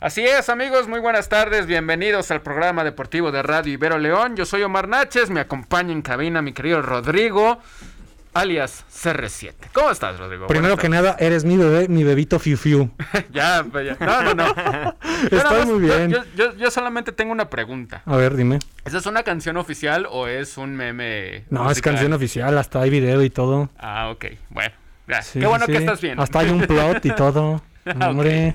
Así es, amigos, muy buenas tardes. Bienvenidos al programa deportivo de Radio Ibero León. Yo soy Omar Naches, me acompaña en cabina mi querido Rodrigo, alias CR7. ¿Cómo estás, Rodrigo? Primero que nada, eres mi bebé, mi bebito Fiu Fiu. ya, pues ya. No, no, no. Estoy muy bien. Yo, yo- yo solamente tengo una pregunta. A ver, dime. ¿Esa es una canción oficial o es un meme? No, es canción oficial, hasta hay video y todo. Ah, ok. Bueno. Sí, Qué bueno sí. que estás bien. Hasta hay un plot y todo. Hombre,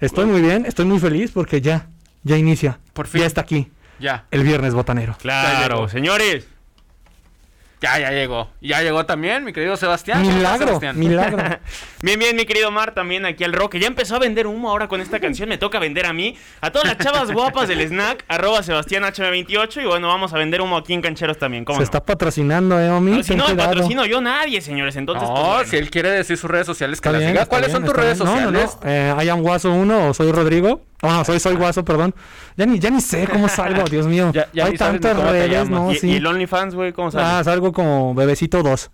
estoy muy bien, estoy muy feliz porque ya, ya inicia. Por fin. Ya está aquí, Ya, el viernes botanero. Ya llegó. Claro, señores. Ya, ya llegó. Ya llegó también, mi querido Sebastián. ¿Cómo estás, Milagro, Sebastián? milagro. Bien, bien, mi querido Mar, también aquí al Roque. Ya empezó a vender humo ahora con esta canción. Me toca vender a mí. A todas las chavas guapas del snack, arroba Sebastián HM28. Y bueno, vamos a vender humo aquí en Cancheros también. ¿Cómo Se no? está patrocinando, eh, Omi. No, si no, cuidado. patrocino yo nadie, señores. Entonces, pues, No, bueno. si él quiere decir sus redes sociales, que las diga. ¿Cuáles bien, son tus redes bien. Sociales? No, no, eh, I am Guaso 1 o soy Rodrigo. Ah, soy Soy Guaso, perdón. Ya ni, ya ni sé cómo salgo, Dios mío. Ya- ya Hay tantas redes. ¿no? ¿Y, sí. y el OnlyFans, güey? ¿Cómo sale? Ah, salgo como Bebecito 2.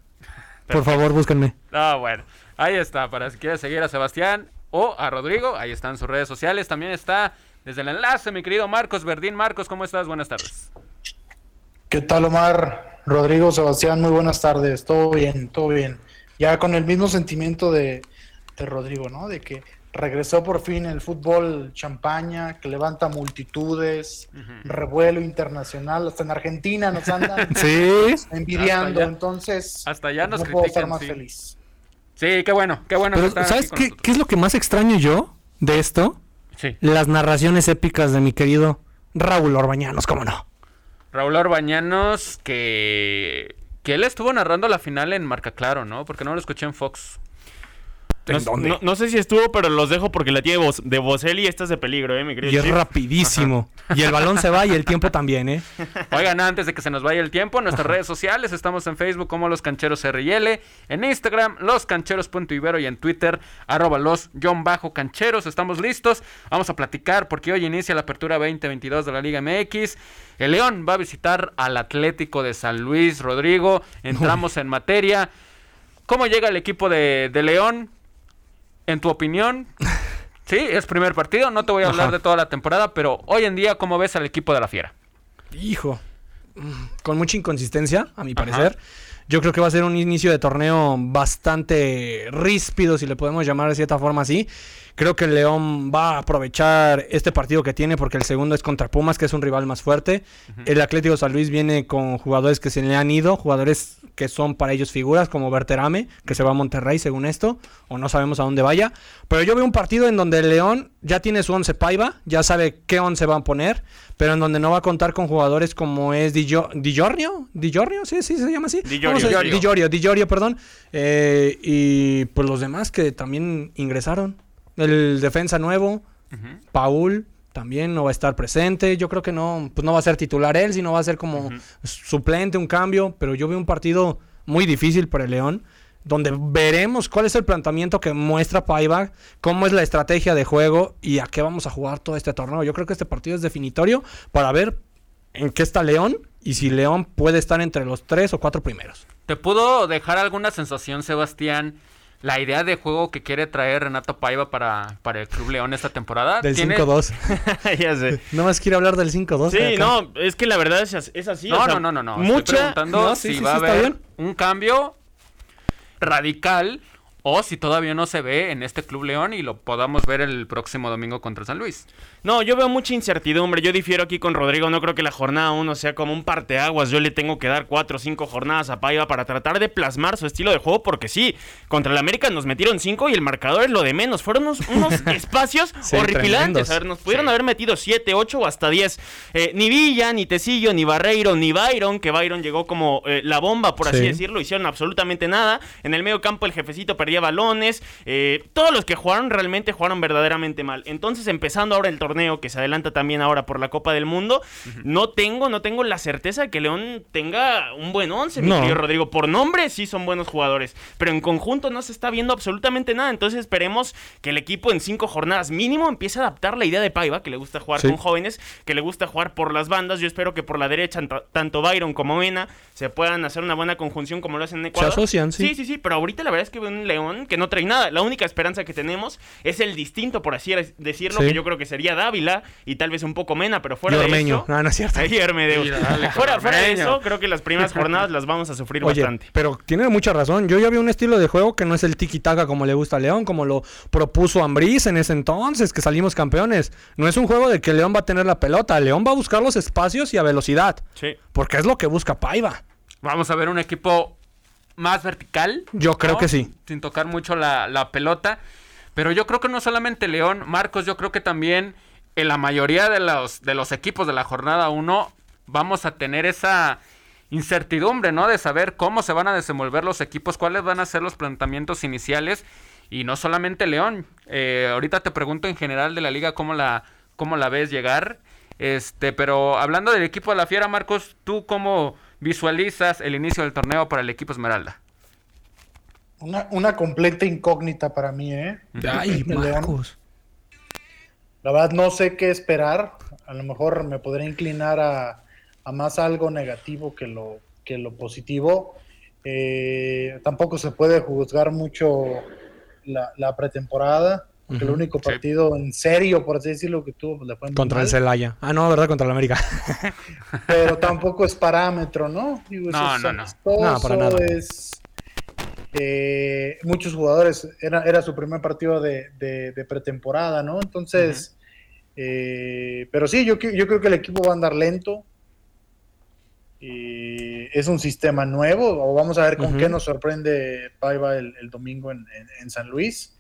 Por favor, búsquenme. Ah, bueno. Ahí está, para si quieres seguir a Sebastián o a Rodrigo, ahí están sus redes sociales. También está desde el enlace, mi querido Marcos Verdín. Marcos, ¿cómo estás? Buenas tardes. ¿Qué tal, Omar? Rodrigo, Sebastián, muy buenas tardes. Todo bien, todo bien. Ya con el mismo sentimiento de, de Rodrigo, ¿no? De que regresó por fin el fútbol champaña, que levanta multitudes, revuelo internacional, hasta en Argentina nos andan Sí. envidiando, Hasta entonces hasta allá nos no puedo estar más sí. feliz. Sí, qué bueno, qué bueno Pero, ¿sabes qué, qué es lo que más extraño yo de esto? Sí. Las narraciones épicas de mi querido Raúl Orbañanos, ¿cómo no? Raúl Orbañanos, que... que él estuvo narrando la final en Marca Claro, ¿no? Porque no lo escuché en Fox. No, ¿En dónde? no- no sé si estuvo, pero los dejo porque la tiene de Boselli y esta es de peligro, ¿eh, mi querido? Y es rapidísimo. Y el balón se va y el tiempo también, ¿eh? Oigan, antes de que se nos vaya el tiempo, nuestras redes sociales, estamos en Facebook como Los Cancheros RL, en Instagram, loscancheros.ibero y en Twitter, arroba los John Bajo Cancheros. Estamos listos, vamos a platicar porque hoy inicia la apertura 2022 de la Liga MX. El León va a visitar al Atlético de San Luis, Rodrigo. Entramos en materia. ¿Cómo llega el equipo de, de León? En tu opinión, sí, es primer partido, no te voy a hablar Ajá. de toda la temporada, pero hoy en día, ¿cómo ves al equipo de la Fiera? Hijo. Mm, Con mucha inconsistencia, a mi Ajá. parecer. Yo creo que va a ser un inicio de torneo bastante ríspido, si le podemos llamar de cierta forma así. Creo que el León va a aprovechar este partido que tiene porque el segundo es contra Pumas, que es un rival más fuerte. El Atlético San Luis viene con jugadores que se le han ido, jugadores que son para ellos figuras, como Berterame, que se va a Monterrey según esto, o no sabemos a dónde vaya. Pero yo veo un partido en donde el León ya tiene su once paiva, ya sabe qué once va a poner, pero en donde no va a contar con jugadores como es Di, Gio- Di Giorgio, Di Giorgio, sí, sí se llama así. Di Giorgio. Vamos a- Di Giorgio. Di Giorgio, Di Giorgio, perdón. Eh, y pues los demás que también ingresaron. El defensa nuevo, Paul también no va a estar presente. Yo creo que no, pues no va a ser titular él, sino va a ser como suplente, un cambio. Pero yo veo un partido muy difícil para el León, donde veremos cuál es el planteamiento que muestra Paiva, cómo es la estrategia de juego y a qué vamos a jugar todo este torneo. Yo creo que este partido es definitorio para ver en qué está León y si León puede estar entre los tres o cuatro primeros. ¿Te pudo dejar alguna sensación, Sebastián, la idea de juego que quiere traer Renato Paiva para, para el Club León esta temporada? Del ¿Tiene- 5-2. ya sé. no más quiere hablar del 5-2. Sí, no, es que la verdad es, es así. No, o sea, no, no, no, no. Estoy Mucha. preguntando no, sí, si sí, va sí, a está haber bien. un cambio radical o si todavía no se ve en este Club León y lo podamos ver el próximo domingo contra San Luis. No, yo veo mucha incertidumbre. Yo difiero aquí con Rodrigo. No creo que la jornada 1 sea como un parteaguas. Yo le tengo que dar 4 o 5 jornadas a Paiva para tratar de plasmar su estilo de juego. Porque sí, contra el América nos metieron 5 y el marcador es lo de menos. Fueron unos, unos espacios Sí, horripilantes. tremendos. A ver, nos pudieron Sí. haber metido 7, 8 o hasta 10. Eh, ni Villa, ni Tecillo, ni Barreiro, ni Byron. Que Byron llegó como eh, la bomba, por así Sí. decirlo. Hicieron absolutamente nada. En el medio campo el jefecito perdía balones. Eh, todos los que jugaron realmente jugaron verdaderamente mal. Entonces, empezando ahora el torneo, que se adelanta también ahora por la Copa del Mundo, no tengo, no tengo la certeza de que León tenga un buen once, mi No. querido Rodrigo. Por nombre sí son buenos jugadores, pero en conjunto no se está viendo absolutamente nada. Entonces esperemos que el equipo en cinco jornadas mínimo empiece a adaptar la idea de Paiva, que le gusta jugar Sí. con jóvenes, que le gusta jugar por las bandas. Yo espero que por la derecha, tanto- Byron como Mena se puedan hacer una buena conjunción como lo hacen en Ecuador. asocian, sí. Sí, sí, sí, pero ahorita la verdad es que un León León, que no trae nada. La única esperanza que tenemos es el distinto, por así decirlo, Sí. que yo creo que sería Dávila y tal vez un poco Mena, pero fuera Y de eso... No, no es cierto. Ahí. Sí, dale, fuera, fuera de eso, creo que las primeras jornadas las vamos a sufrir Oye, bastante. pero tiene mucha razón. Yo ya vi un estilo de juego que no es el tiki-taka como le gusta a León, como lo propuso Ambriz en ese entonces, que salimos campeones. No es un juego de que León va a tener la pelota. León va a buscar los espacios y a velocidad. Sí. Porque es lo que busca Paiva. Vamos a ver un equipo más vertical. Yo creo que sí. Sin tocar mucho la, la pelota. Pero yo creo que no solamente León, Marcos, yo creo que también en la mayoría de los, de los equipos de la jornada 1 vamos a tener esa incertidumbre, ¿no? De saber cómo se van a desenvolver los equipos, cuáles van a ser los planteamientos iniciales. Y no solamente León. Eh, ahorita te pregunto en general de la liga cómo la, cómo la ves llegar. Este, pero hablando del equipo de la Fiera, Marcos, ¿tú cómo visualizas el inicio del torneo para el equipo Esmeralda? Una, una completa incógnita para mí, ¿eh? Ay. Marcos. La verdad no sé qué esperar. A lo mejor me podré inclinar a, a más algo negativo que lo, que lo positivo. Eh, tampoco se puede juzgar mucho la, la pretemporada, porque el único Sí. partido en serio, por así decirlo, que tuvo pues, le fue muy Contra el. Celaya. Ah, no, ¿verdad? Contra el América. pero tampoco es parámetro, ¿no? Digo, No, es no, no. No, para nada. es, eh, muchos jugadores, era, era su primer partido de, de- de pretemporada, ¿no? Entonces, eh, pero sí, yo, yo creo que el equipo va a andar lento. Y es un sistema nuevo, o vamos a ver con qué nos sorprende Paiva el, el domingo en, en- en San Luis.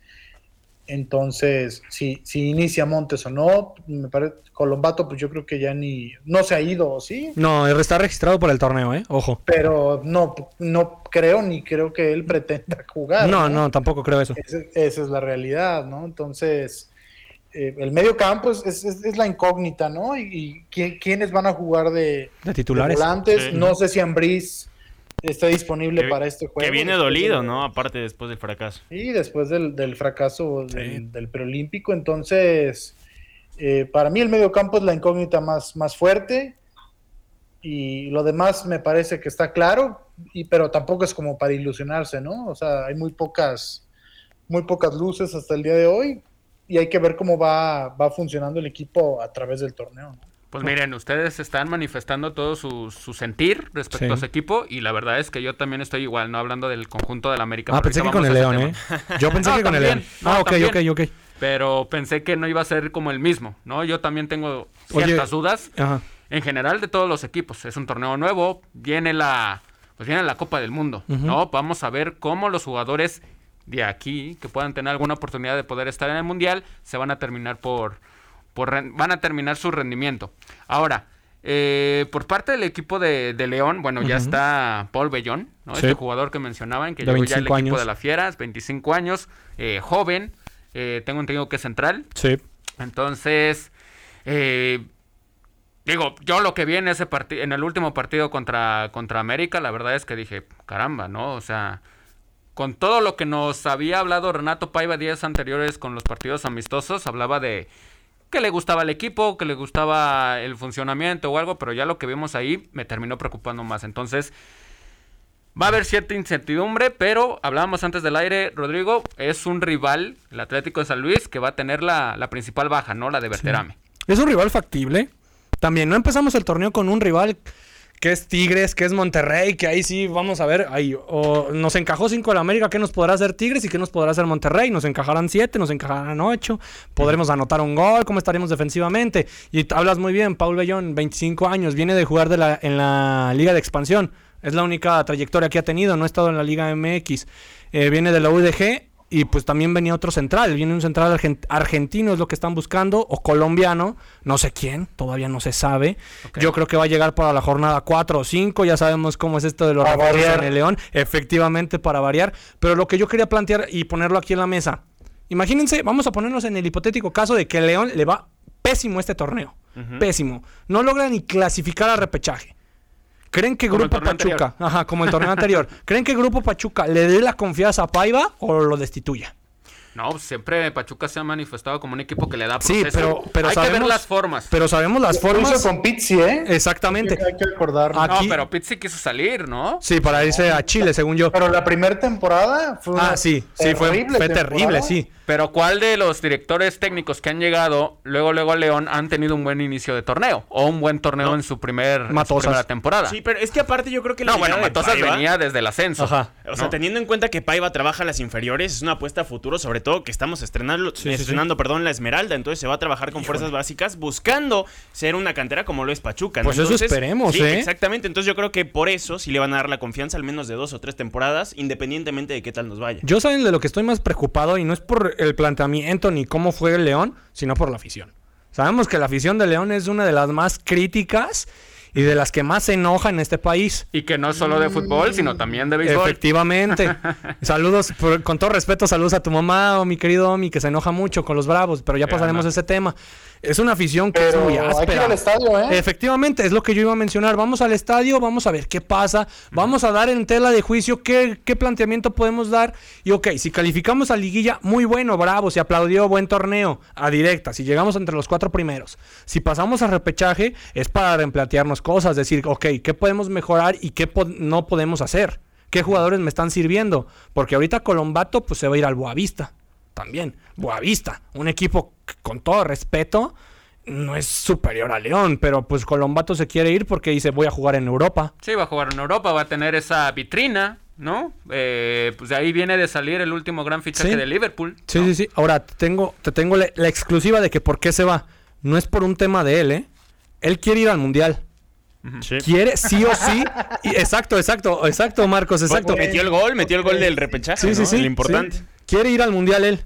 Entonces, si, si inicia Montes o no, me parece, Colombato, pues yo creo que ya ni, no se ha ido, ¿sí? No, está registrado por el torneo, ¿eh? Ojo. pero no, no creo ni creo que él pretenda jugar. No, no, tampoco creo eso. Ese- esa es la realidad, ¿no? Entonces, eh, el medio campo es, es- es- es la incógnita, ¿no? Y, y quién- quiénes van a jugar de, De de titulares. volantes. Sí. No sé si Ambriz está disponible Que- para este juego. Que viene dolido, ¿no? Aparte después del fracaso. Sí, después del, del fracaso Sí. del, del preolímpico. Entonces, eh, para mí el medio campo es la incógnita más, más fuerte. Y lo demás me parece que está claro, y, pero tampoco es como para ilusionarse, ¿no? O sea, hay muy pocas, muy pocas luces hasta el día de hoy. Y hay que ver cómo va, va funcionando el equipo a través del torneo. ¿no? Pues miren, ustedes están manifestando todo su, su sentir respecto Sí. a su equipo y la verdad es que yo también estoy igual, no hablando del conjunto de la América. Ah, pensé que ahorita con el León, ¿eh? Yo pensé No, que con el León. no, Ah, ok, también. ok, ok. Pero pensé que no iba a ser como el mismo, ¿no? Yo también tengo Oye. ciertas dudas Ajá. en general de todos los equipos. Es un torneo nuevo, viene la pues viene la Copa del Mundo. ¿no? Vamos a ver cómo los jugadores de aquí que puedan tener alguna oportunidad de poder estar en el mundial se van a terminar por por van a terminar su rendimiento. Ahora, eh, por parte del equipo de, de León, bueno, ya está Paul Bellón, ¿no? Sí. Este jugador que mencionaban, que De llegó ya al 25 equipo años. de las Fieras, 25 años, eh, joven, eh, tengo entendido que es central. Sí. Entonces, eh, digo, yo lo que vi en ese partido, en el último partido contra, contra América, la verdad es que dije, caramba, ¿no? O sea, con todo lo que nos había hablado Renato Paiva días anteriores con los partidos amistosos, hablaba de que le gustaba el equipo, que le gustaba el funcionamiento o algo, pero ya lo que vimos ahí me terminó preocupando más. Entonces, va a haber cierta incertidumbre, pero hablábamos antes del aire, Rodrigo, es un rival, el Atlético de San Luis, que va a tener la, la principal baja, ¿no? La de Berterame. Es un rival factible. También no empezamos el torneo con un rival que es Tigres, que es Monterrey, que ahí sí vamos a ver, ahí o nos encajó 5 el América, ¿qué nos podrá hacer Tigres y qué nos podrá hacer Monterrey? Nos encajarán 7, nos encajarán 8, podremos anotar un gol, cómo estaremos defensivamente. Y hablas muy bien, Paul Bellón, 25 años, viene de jugar de la, en la Liga de Expansión. Es la única trayectoria que ha tenido, no ha estado en la Liga MX. Eh, viene de la UDG y pues también venía otro central, viene un central argen- argentino, es lo que están buscando, o colombiano, no sé quién, todavía no se sabe. Yo creo que va a llegar para la jornada 4 o 5, ya sabemos cómo es esto de los refuerzos variar. en el León, efectivamente para variar, pero lo que yo quería plantear y ponerlo aquí en la mesa, imagínense, vamos a ponernos en el hipotético caso de que el León le va pésimo este torneo, pésimo, no logra ni clasificar al repechaje. ¿Creen que Grupo Pachuca, ajá, como el torneo anterior, ¿creen que Grupo Pachuca le dé la confianza a Paiva o lo destituya? No, pues, siempre Pachuca se ha manifestado como un equipo que le da Sí, proceso. pero, pero Hay sabemos que ver las formas. Pero sabemos las Lo hizo formas. con Pizzi, ¿eh? Exactamente. Hay que recordar. Ah, no, pero Pizzi quiso salir, ¿no? Sí, para irse a Chile, según yo. Pero la primera temporada fue una Ah, sí, sí, fue, terrible, sí. Pero ¿cuál de los directores técnicos que han llegado luego luego a León han tenido un buen inicio de torneo o un buen torneo en su primer en su primera temporada? Sí, pero es que aparte yo creo que la no, bueno, de Matosas Paiva- venía desde el ascenso. Ajá. O sea, ¿no? teniendo en cuenta que Paiva trabaja las inferiores, es una apuesta a futuro, sobre todo que estamos estrenando, Sí, sí, sí. estrenando perdón, la Esmeralda, entonces se va a trabajar con fuerzas básicas buscando ser una cantera como lo es Pachuca. ¿no? Pues eso esperemos, sí, ¿eh? Exactamente, entonces yo creo que por eso sí le van a dar la confianza al menos de dos o tres temporadas, independientemente de qué tal nos vaya. Yo saben de lo que estoy más preocupado y no es por el planteamiento ni cómo fue el León, sino por la afición. Sabemos que la afición de León es una de las más críticas y de las que más se enoja en este país. Y que no es solo de fútbol, sino también de béisbol. Efectivamente. saludos, por- con todo respeto, saludos a tu mamá o mi querido Omi, que se enoja mucho con los bravos, pero ya pasaremos no. a ese tema. Es una afición que Pero es muy hay que ir áspera. al estadio, ¿eh? Efectivamente, es lo que yo iba a mencionar. Vamos al estadio, vamos a ver qué pasa, vamos a dar en tela de juicio qué, qué planteamiento podemos dar. Y ok, si calificamos a liguilla, muy bueno, bravo, se aplaudió, buen torneo, a directa, si llegamos entre los cuatro primeros. Si pasamos a repechaje, es para reemplantearnos cosas, decir, ok, ¿qué podemos mejorar y qué po- no podemos hacer? ¿Qué jugadores me están sirviendo? Porque ahorita Colombato pues se va a ir al Boavista. También, Boavista, un equipo que, con todo respeto, no es superior a León, pero pues Colombato se quiere ir porque dice voy a jugar en Europa. Sí, va a jugar en Europa, va a tener esa vitrina, ¿no? Eh, pues de ahí viene de salir el último gran fichaje Sí. de Liverpool. Sí, ¿no? sí, sí. Ahora te tengo, te tengo la, la exclusiva de que por qué se va. No es por un tema de él, ¿eh? Él quiere ir al mundial. Sí. Quiere sí o sí. Y- exacto, exacto, exacto, Marcos, exacto. Metió el gol, metió el gol del repechaje, Sí, sí, ¿no? sí. El importante. sí. Quiere ir al mundial él.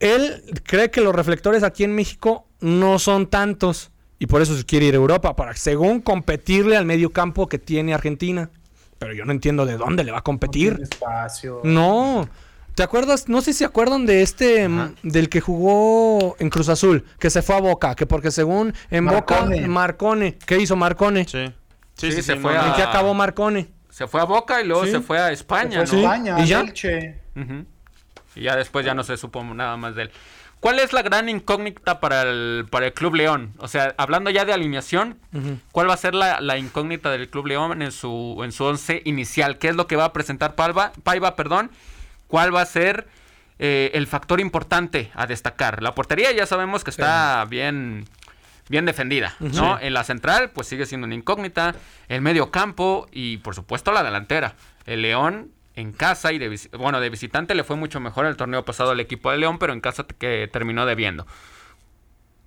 Él cree que los reflectores aquí en México no son tantos. Y por eso quiere ir a Europa, para según competirle al medio campo que tiene Argentina. Pero yo no entiendo de dónde le va a competir. Espacio. No. ¿Te acuerdas? No sé si se acuerdan de este, mm, del que jugó en Cruz Azul, que se fue a Boca, que porque según en Marcone. Boca, Marcone. ¿Qué hizo Marcone? Sí. Sí, se no, fue no. a- ¿En qué acabó Marcone? Se fue a Boca y luego Sí. se fue a España, Fue España, ¿Y ya? Elche. Y ya después ya no se supo nada más de él. ¿Cuál es la gran incógnita para el, para el Club León? O sea, hablando ya de alineación, ¿cuál va a ser la, la incógnita del Club León en su, en su once inicial? ¿Qué es lo que va a presentar? Paiva perdón? ¿Cuál va a ser eh, el factor importante a destacar? La portería ya sabemos que está bien, bien defendida, ¿no? En la central, pues sigue siendo una incógnita. El medio campo y, por supuesto, la delantera. El León en casa y de, bueno, de visitante le fue mucho mejor el torneo pasado al equipo de León, pero en casa que terminó debiendo.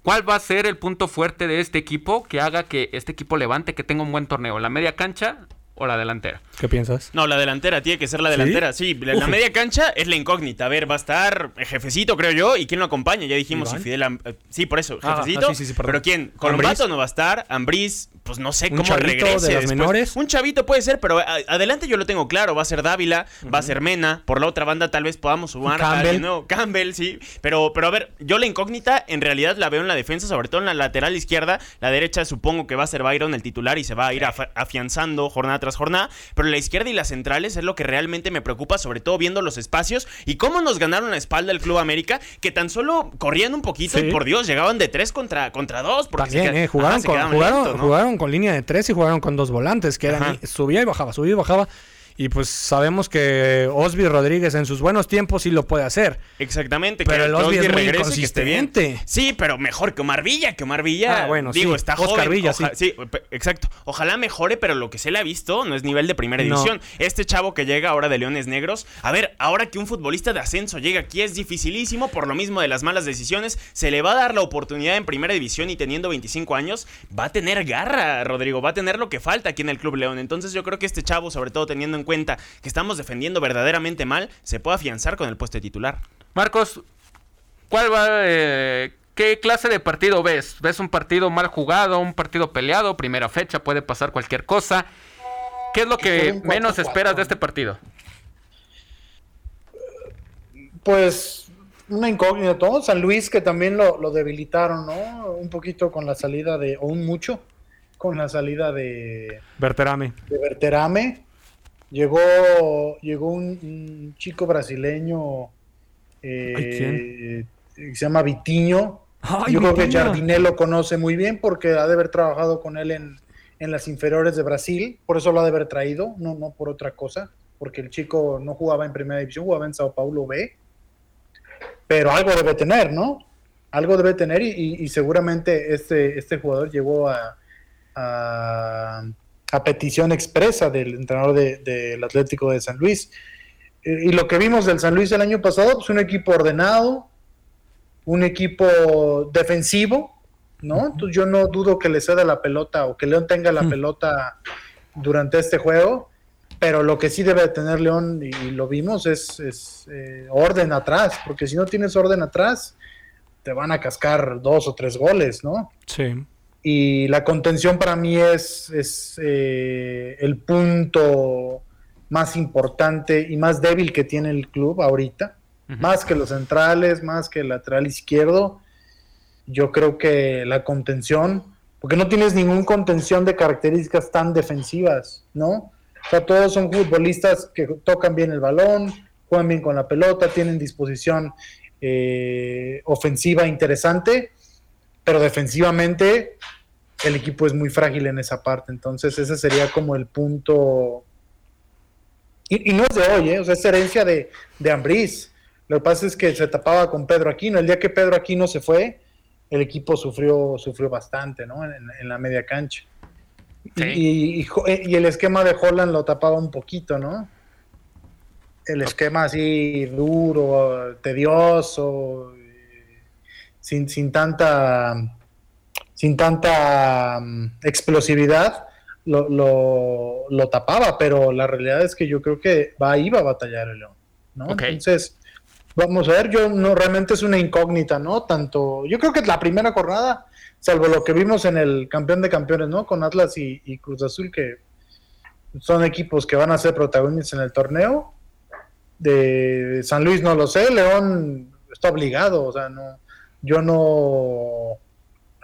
¿Cuál va a ser el punto fuerte de este equipo que haga que este equipo levante, que tenga un buen torneo? ¿La media cancha o la delantera? ¿Qué piensas? No, la delantera, tiene que ser la delantera. Sí, la, media cancha es la incógnita. A ver, va a estar el jefecito, creo yo. ¿Y quién lo acompaña? Ya dijimos si Fidel. Am- eh, sí, por eso, Ah, jefecito. ah, sí, sí, sí, perdón. pero ¿quién? Colombato no va a estar. Ambriz, pues no sé Un cómo regrese. de las menores. Un chavito puede ser, pero a- adelante yo lo tengo claro. Va a ser Dávila, va a ser Mena. Por la otra banda, tal vez podamos sumar a Campbell. alguien nuevo. Campbell, sí. Pero, pero a ver, yo la incógnita en realidad la veo en la defensa, sobre todo en la lateral izquierda. La derecha supongo que va a ser Byron el titular y se va a ir afianzando jornada tras jornada. Pero la izquierda y las centrales es lo que realmente me preocupa, sobre todo viendo los espacios y cómo nos ganaron la espalda el Club América, que tan solo corrían un poquito Sí. y por Dios llegaban de tres contra, contra dos. Porque También, eh, jugaron, Ajá, se con, quedaban jugaron, lentos, ¿no? jugaron con línea de tres y jugaron con dos volantes, que eran Ajá. subía y bajaba, subía y bajaba. Y pues sabemos que Osby Rodríguez en sus buenos tiempos sí lo puede hacer. Exactamente. Pero que el Osby es muy que esté bien. Sí, pero mejor que Omar Villa, que Omar Villa. Ah, bueno, digo, sí. está Oscar joven. Villa, oja- sí. pe- exacto. Ojalá mejore, pero lo que se le ha visto no es nivel de primera No. división. Este chavo que llega ahora de Leones Negros, a ver, ahora que un futbolista de ascenso llega aquí es dificilísimo por lo mismo de las malas decisiones. Se le va a dar la oportunidad en primera división y teniendo 25 años, va a tener garra, Rodrigo. Va a tener lo que falta aquí en el Club León. Entonces yo creo que este chavo, sobre todo teniendo en cuenta que estamos defendiendo verdaderamente mal, se puede afianzar con el puesto de titular. Marcos, ¿cuál va, eh, ¿qué clase de partido ves? ¿Ves un partido mal jugado, un partido peleado, primera fecha, puede pasar cualquier cosa? ¿Qué es lo que un 4-4. menos esperas de este partido? Pues una incógnita, todo. San Luis que también lo, lo debilitaron, ¿no? Un poquito con la salida de, o un mucho, con la salida de, Berterame. de Berterame. Llegó, llegó un, un chico brasileño, eh, se llama Vitiño. Ay, Yo creo que. Jardiné lo conoce muy bien porque ha de haber trabajado con él en, en las inferiores de Brasil, por eso lo ha de haber traído, no, no por otra cosa, porque el chico no jugaba en primera división, jugaba en Sao Paulo B, pero algo debe tener, ¿no? Algo debe tener y, y- y seguramente este, este jugador llegó a, a, a petición expresa del entrenador de- del Atlético de San Luis. Eh, Y lo que vimos del San Luis el año pasado, pues un equipo ordenado, un equipo defensivo, ¿no? Entonces yo no dudo que le ceda la pelota o que León tenga la pelota durante este juego, pero lo que sí debe de tener León, y lo vimos, es, es, eh, orden atrás, porque si no tienes orden atrás, te van a cascar dos o tres goles, ¿no? Sí. Y la contención para mí es, es eh, el punto más importante y más débil que tiene el club ahorita. Más que los centrales, más que el lateral izquierdo. Yo creo que la contención, porque no tienes ningún contención de características tan defensivas, ¿no? O sea, todos son futbolistas que tocan bien el balón, juegan bien con la pelota, tienen disposición eh, ofensiva interesante, pero defensivamente el equipo es muy frágil en esa parte. Entonces, ese sería como el punto. Y, y no es de hoy, ¿eh? o sea, es herencia de, de Ambriz. Lo que pasa es que se tapaba con Pedro Aquino. El día que Pedro Aquino se fue, el equipo sufrió, sufrió bastante, ¿no? En, en la media cancha. Sí. Y, eh, y el esquema de Holland lo tapaba un poquito, ¿no? El esquema así duro, tedioso, eh, sin, sin tanta sin tanta mm, explosividad lo, lo, lo tapaba, pero la realidad es que yo creo que va iba a batallar el León, ¿no? Entonces, vamos a ver, yo no realmente es una incógnita, ¿no? Tanto, yo creo que la primera jornada, salvo lo que vimos en el campeón de campeones, ¿no? Con Atlas y, y Cruz Azul, que son equipos que van a ser protagonistas en el torneo. De San Luis no lo sé, León está obligado, o sea, no, yo no,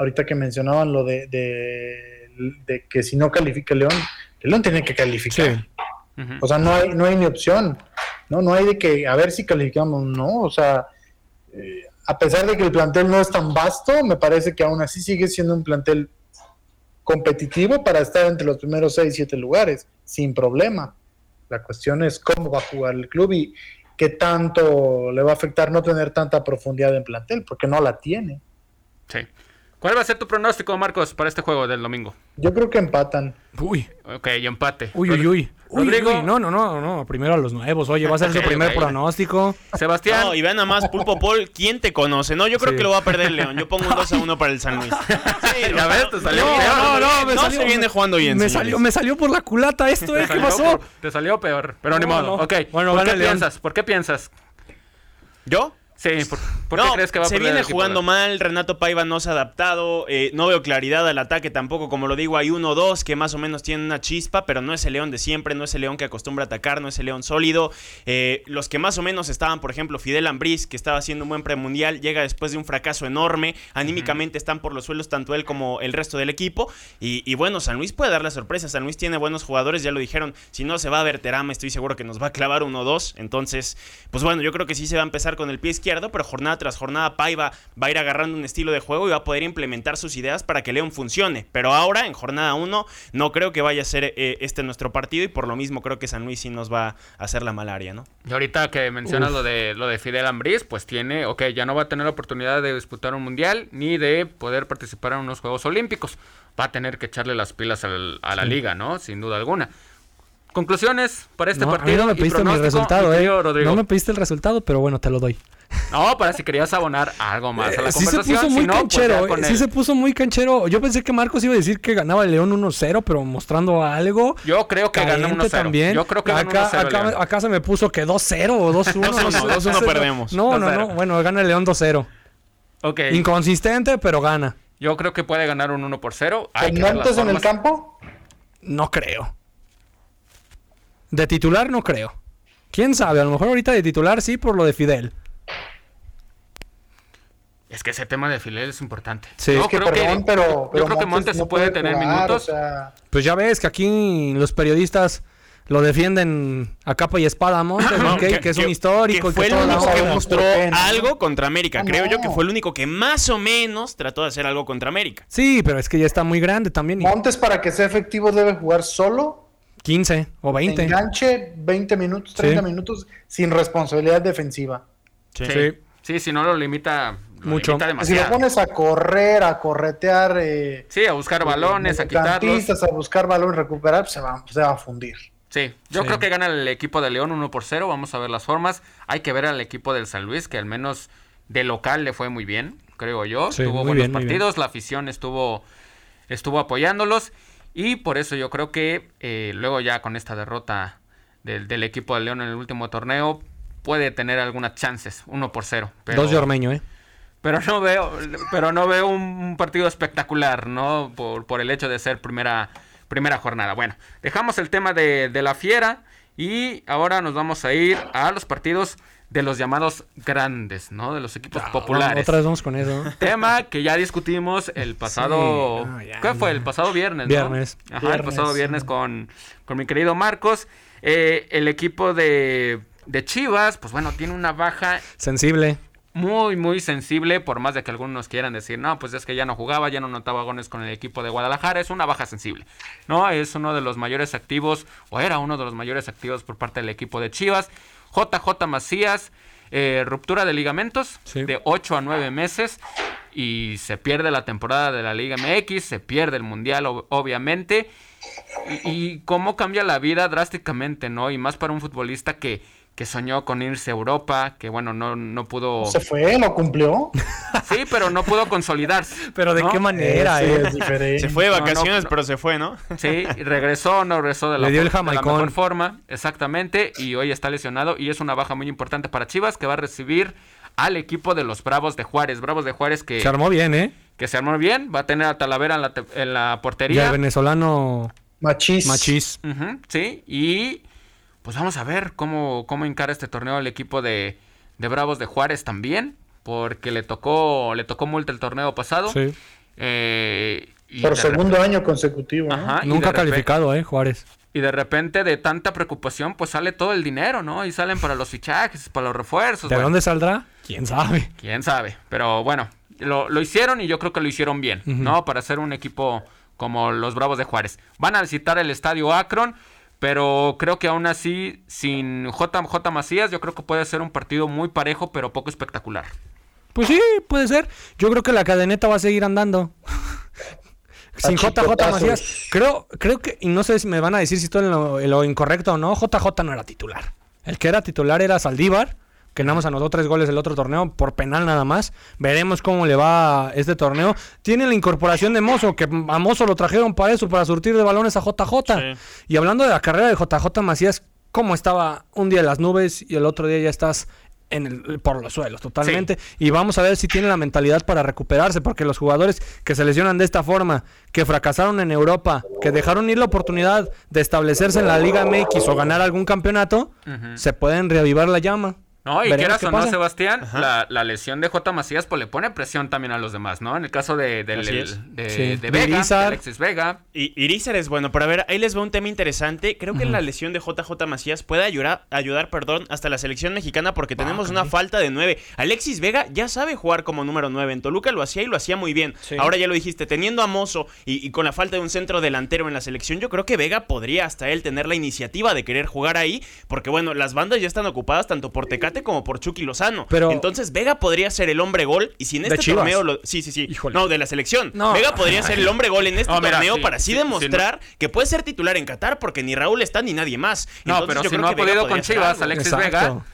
ahorita que mencionaban lo de, de, de que si no califica León, León tiene que calificar. Sí. O sea, no hay, no hay ni opción. No, no hay de que a ver si calificamos, no. O sea, eh, a pesar de que el plantel no es tan vasto, me parece que aún así sigue siendo un plantel competitivo para estar entre los primeros 6, 7 lugares, sin problema. La cuestión es cómo va a jugar el club y qué tanto le va a afectar no tener tanta profundidad en plantel, porque no la tiene. Sí. ¿Cuál va a ser tu pronóstico, Marcos, para este juego del domingo? Yo creo que empatan. Uy. Ok, y empate. Uy, uy, uy. Uy, Rodrigo. uy, no, no, no, no. Primero a los nuevos. Oye, va a ser su primer pronóstico. Sebastián. No, y vean nada más, Pulpo Paul, ¿quién te conoce? No, yo creo Sí. que lo va a perder León. Yo pongo un 2 a 1 para el San Luis. Sí, Ya ves, te salió no, peor. no, no, me no salió- se viene jugando bien. Me salió, me salió por la culata esto, ¿eh? ¿Qué pasó? por- te salió peor, pero ni No, modo. no. Ok, Bueno, ¿por gana qué León. piensas? ¿Por qué piensas? ¿Yo? Sí, ¿por, por no, qué crees que va a se viene jugando mal, Renato Paiva no se ha adaptado, eh, no veo claridad al ataque tampoco, como lo digo, hay uno o dos que más o menos tienen una chispa, pero no es el León de siempre, no es el León que acostumbra a atacar, no es el León sólido. Eh, los que más o menos estaban, por ejemplo, Fidel Ambriz, que estaba haciendo un buen premundial, llega después de un fracaso enorme, anímicamente están por los suelos tanto él como el resto del equipo, y, y bueno, San Luis puede dar la sorpresa, San Luis tiene buenos jugadores, ya lo dijeron, si no se va a ver Terama, estoy seguro que nos va a clavar uno o dos, entonces, pues bueno, yo creo que sí se va a empezar con el pie izquierdo, pero jornada tras jornada Paiva va a ir agarrando un estilo de juego y va a poder implementar sus ideas para que León funcione. Pero ahora, en jornada 1, no creo que vaya a ser eh, este nuestro partido y por lo mismo creo que San Luis sí nos va a hacer la malaria, ¿no? Y ahorita que mencionas Uf. lo de lo de Fidel Ambriz, pues tiene, ok, ya no va a tener la oportunidad de disputar un mundial ni de poder participar en unos Juegos Olímpicos. Va a tener que echarle las pilas al- a la liga, ¿no? Sin duda alguna. Conclusiones para este No, a mí partido. no me pediste mi resultado, ¿eh? No me pediste el resultado, pero bueno, te lo doy. No, para si querías abonar algo más a la Eh, sí se conversación. puso muy si no, pues canchero, con eh, sí el- se puso muy canchero. Yo pensé que Marcos iba a decir que ganaba el León 1-0, pero mostrando algo. Yo creo que Caliente 1-0. también. Yo creo que acá, 1-0 acá, León. acá se me puso que 2-0 o 2-1. 2-1, no 2-1 no sé, perdemos. No, no, 2-0. no. Bueno, gana el León 2-0. Ok. Inconsistente, pero gana. Yo creo que puede ganar un 1 por 0. ¿Con Montes en el campo? No creo. De titular no creo. ¿Quién sabe? A lo mejor ahorita de titular sí por lo de Fidel. Es que ese tema de Fidel es importante. Sí. Yo Es que creo perdón, que, pero, pero yo creo que Montes no puede tener jugar, minutos. o sea, Pues ya ves que aquí los periodistas lo defienden a capa y espada, Montes, No, ok, que, es un histórico. que y fue el único que mostró algo contra América. Ah, Creo yo que fue el único que más o menos trató de hacer algo contra América. Sí, pero es que ya está muy grande también. y Montes para que sea efectivo debe jugar solo, 15 o 20. enganche 20 minutos, 30 Sí. minutos sin responsabilidad defensiva. Sí. Sí. Sí, si no lo limita, Mucho. Si lo pones a correr, a corretear, eh, Sí, a buscar balones, a quitarlos. a buscar balón y recuperar, pues se va, se va a fundir. Sí, yo Sí. creo que gana el equipo de León 1 por 0. Vamos a ver las formas. Hay que ver al equipo del San Luis, que al menos de local le fue muy bien, creo yo. Sí, Tuvo buenos bien, partidos, la afición estuvo, estuvo apoyándolos. Y por eso yo creo que eh, luego ya con esta derrota del, del equipo de León en el último torneo, puede tener algunas chances, 1 por 0. Pero, Dos de Ormeño, ¿eh? Pero no veo, pero no veo un, partido espectacular, ¿no? Por, por el hecho de ser primera, primera jornada. Bueno, dejamos el tema de, de la fiera y ahora nos vamos a ir a los partidos de los llamados grandes, ¿no? De los equipos populares. Otra vez vamos con eso. Tema que ya discutimos el pasado. Sí, no, ya, ¿Qué fue? El pasado viernes, ¿no? Viernes. Ajá, el pasado viernes sí. con, con mi querido Marcos. Eh, el equipo de, de Chivas, pues bueno, tiene una baja Sensible. Muy, muy sensible, por más de que algunos quieran decir, no, pues es que ya no jugaba, ya no notaba goles con el equipo de Guadalajara, es una baja sensible, ¿no? Es uno de los mayores activos, o era uno de los mayores activos por parte del equipo de Chivas. JJ Macías, eh, ruptura de ligamentos Sí. de 8 a 9 meses y se pierde la temporada de la Liga MX, se pierde el Mundial, ob- obviamente. Y, y cómo cambia la vida drásticamente, ¿no? Y más para un futbolista que, que soñó con irse a Europa, que bueno, no, no pudo... Se fue, lo cumplió. Sí, pero no pudo consolidarse. Pero de ¿no? qué manera, ¿eh? es diferente. Se fue de vacaciones, no. pero se fue, ¿no? Sí, regresó, no regresó de la, Le dio el de la mejor forma, exactamente, y hoy está lesionado y es una baja muy importante para Chivas que va a recibir al equipo de los Bravos de Juárez. Bravos de Juárez que, Se armó bien, ¿eh? que se armó bien, va a tener a Talavera en la, en la Y el portería. venezolano Machis. Machís. Ujú, sí, y pues vamos a ver cómo, cómo encara este torneo el equipo de, de Bravos de Juárez también, porque le tocó, le tocó multa el torneo pasado. Sí. Eh, y Por segundo año consecutivo. ¿no? Ajá, Nunca de repe- calificado, ¿eh? Juárez. Y de repente de tanta preocupación, pues sale todo el dinero, ¿no? Y salen para los fichajes, para los refuerzos. ¿De bueno, dónde saldrá? ¿Quién sabe? Quién sabe. Pero bueno, lo, lo hicieron y yo creo que lo hicieron bien. ¿no? Para ser un equipo como los Bravos de Juárez. Van a visitar el estadio Akron, pero creo que aún así, sin JJ Macías, yo creo que puede ser un partido muy parejo, pero poco espectacular. Pues sí, puede ser. Yo creo que la cadeneta va a seguir andando. Sin JJ. Macías. Creo, creo que, y no sé si me van a decir si estoy en lo, en lo incorrecto o no, JJ no era titular. El que era titular era Saldívar, que nada más anotó tres goles el otro torneo, por penal nada más. Veremos cómo le va este torneo. Tiene la incorporación de Mozo, que a Mozo lo trajeron para eso, para surtir de balones a JJ. Sí. Y hablando de la carrera de JJ Macías, ¿cómo estaba un día en las nubes y el otro día ya estás en el, por los suelos totalmente? Y vamos a ver si tiene la mentalidad para recuperarse, porque los jugadores que se lesionan de esta forma, que fracasaron en Europa, que dejaron ir la oportunidad de establecerse en la Liga MX o ganar algún campeonato, se pueden reavivar la llama. No, y quieras o no. Sebastián, la, la lesión de J. Macías pues le pone presión también a los demás, ¿no? En el caso de, Sí. Vega, Irizar. Alexis Vega. Y Irizar es bueno, pero a ver, ahí les va un tema interesante. Creo que la lesión de JJ Macías puede ayudar, ayudar perdón, hasta la selección mexicana porque tenemos una falta de nueve. Alexis Vega ya sabe jugar como número nueve. En Toluca lo hacía y lo hacía muy bien. Sí. Ahora ya lo dijiste, teniendo a Mozo y, y con la falta de un centro delantero en la selección, yo creo que Vega podría hasta él tener la iniciativa de querer jugar ahí, porque bueno, las bandas ya están ocupadas tanto por Tecate como por Chucky Lozano. Pero- Entonces Vega podría ser el hombre gol y si en este torneo lo... Sí, sí, sí. Híjole. No, de la selección. No. Vega podría ser el hombre gol en este No, mira, torneo sí, para así sí, sí, demostrar que puede ser titular en Qatar porque ni Raúl está ni nadie más. No, pero yo si creo no ha Vega podido con Chivas, algo. Alexis Exacto. Vega,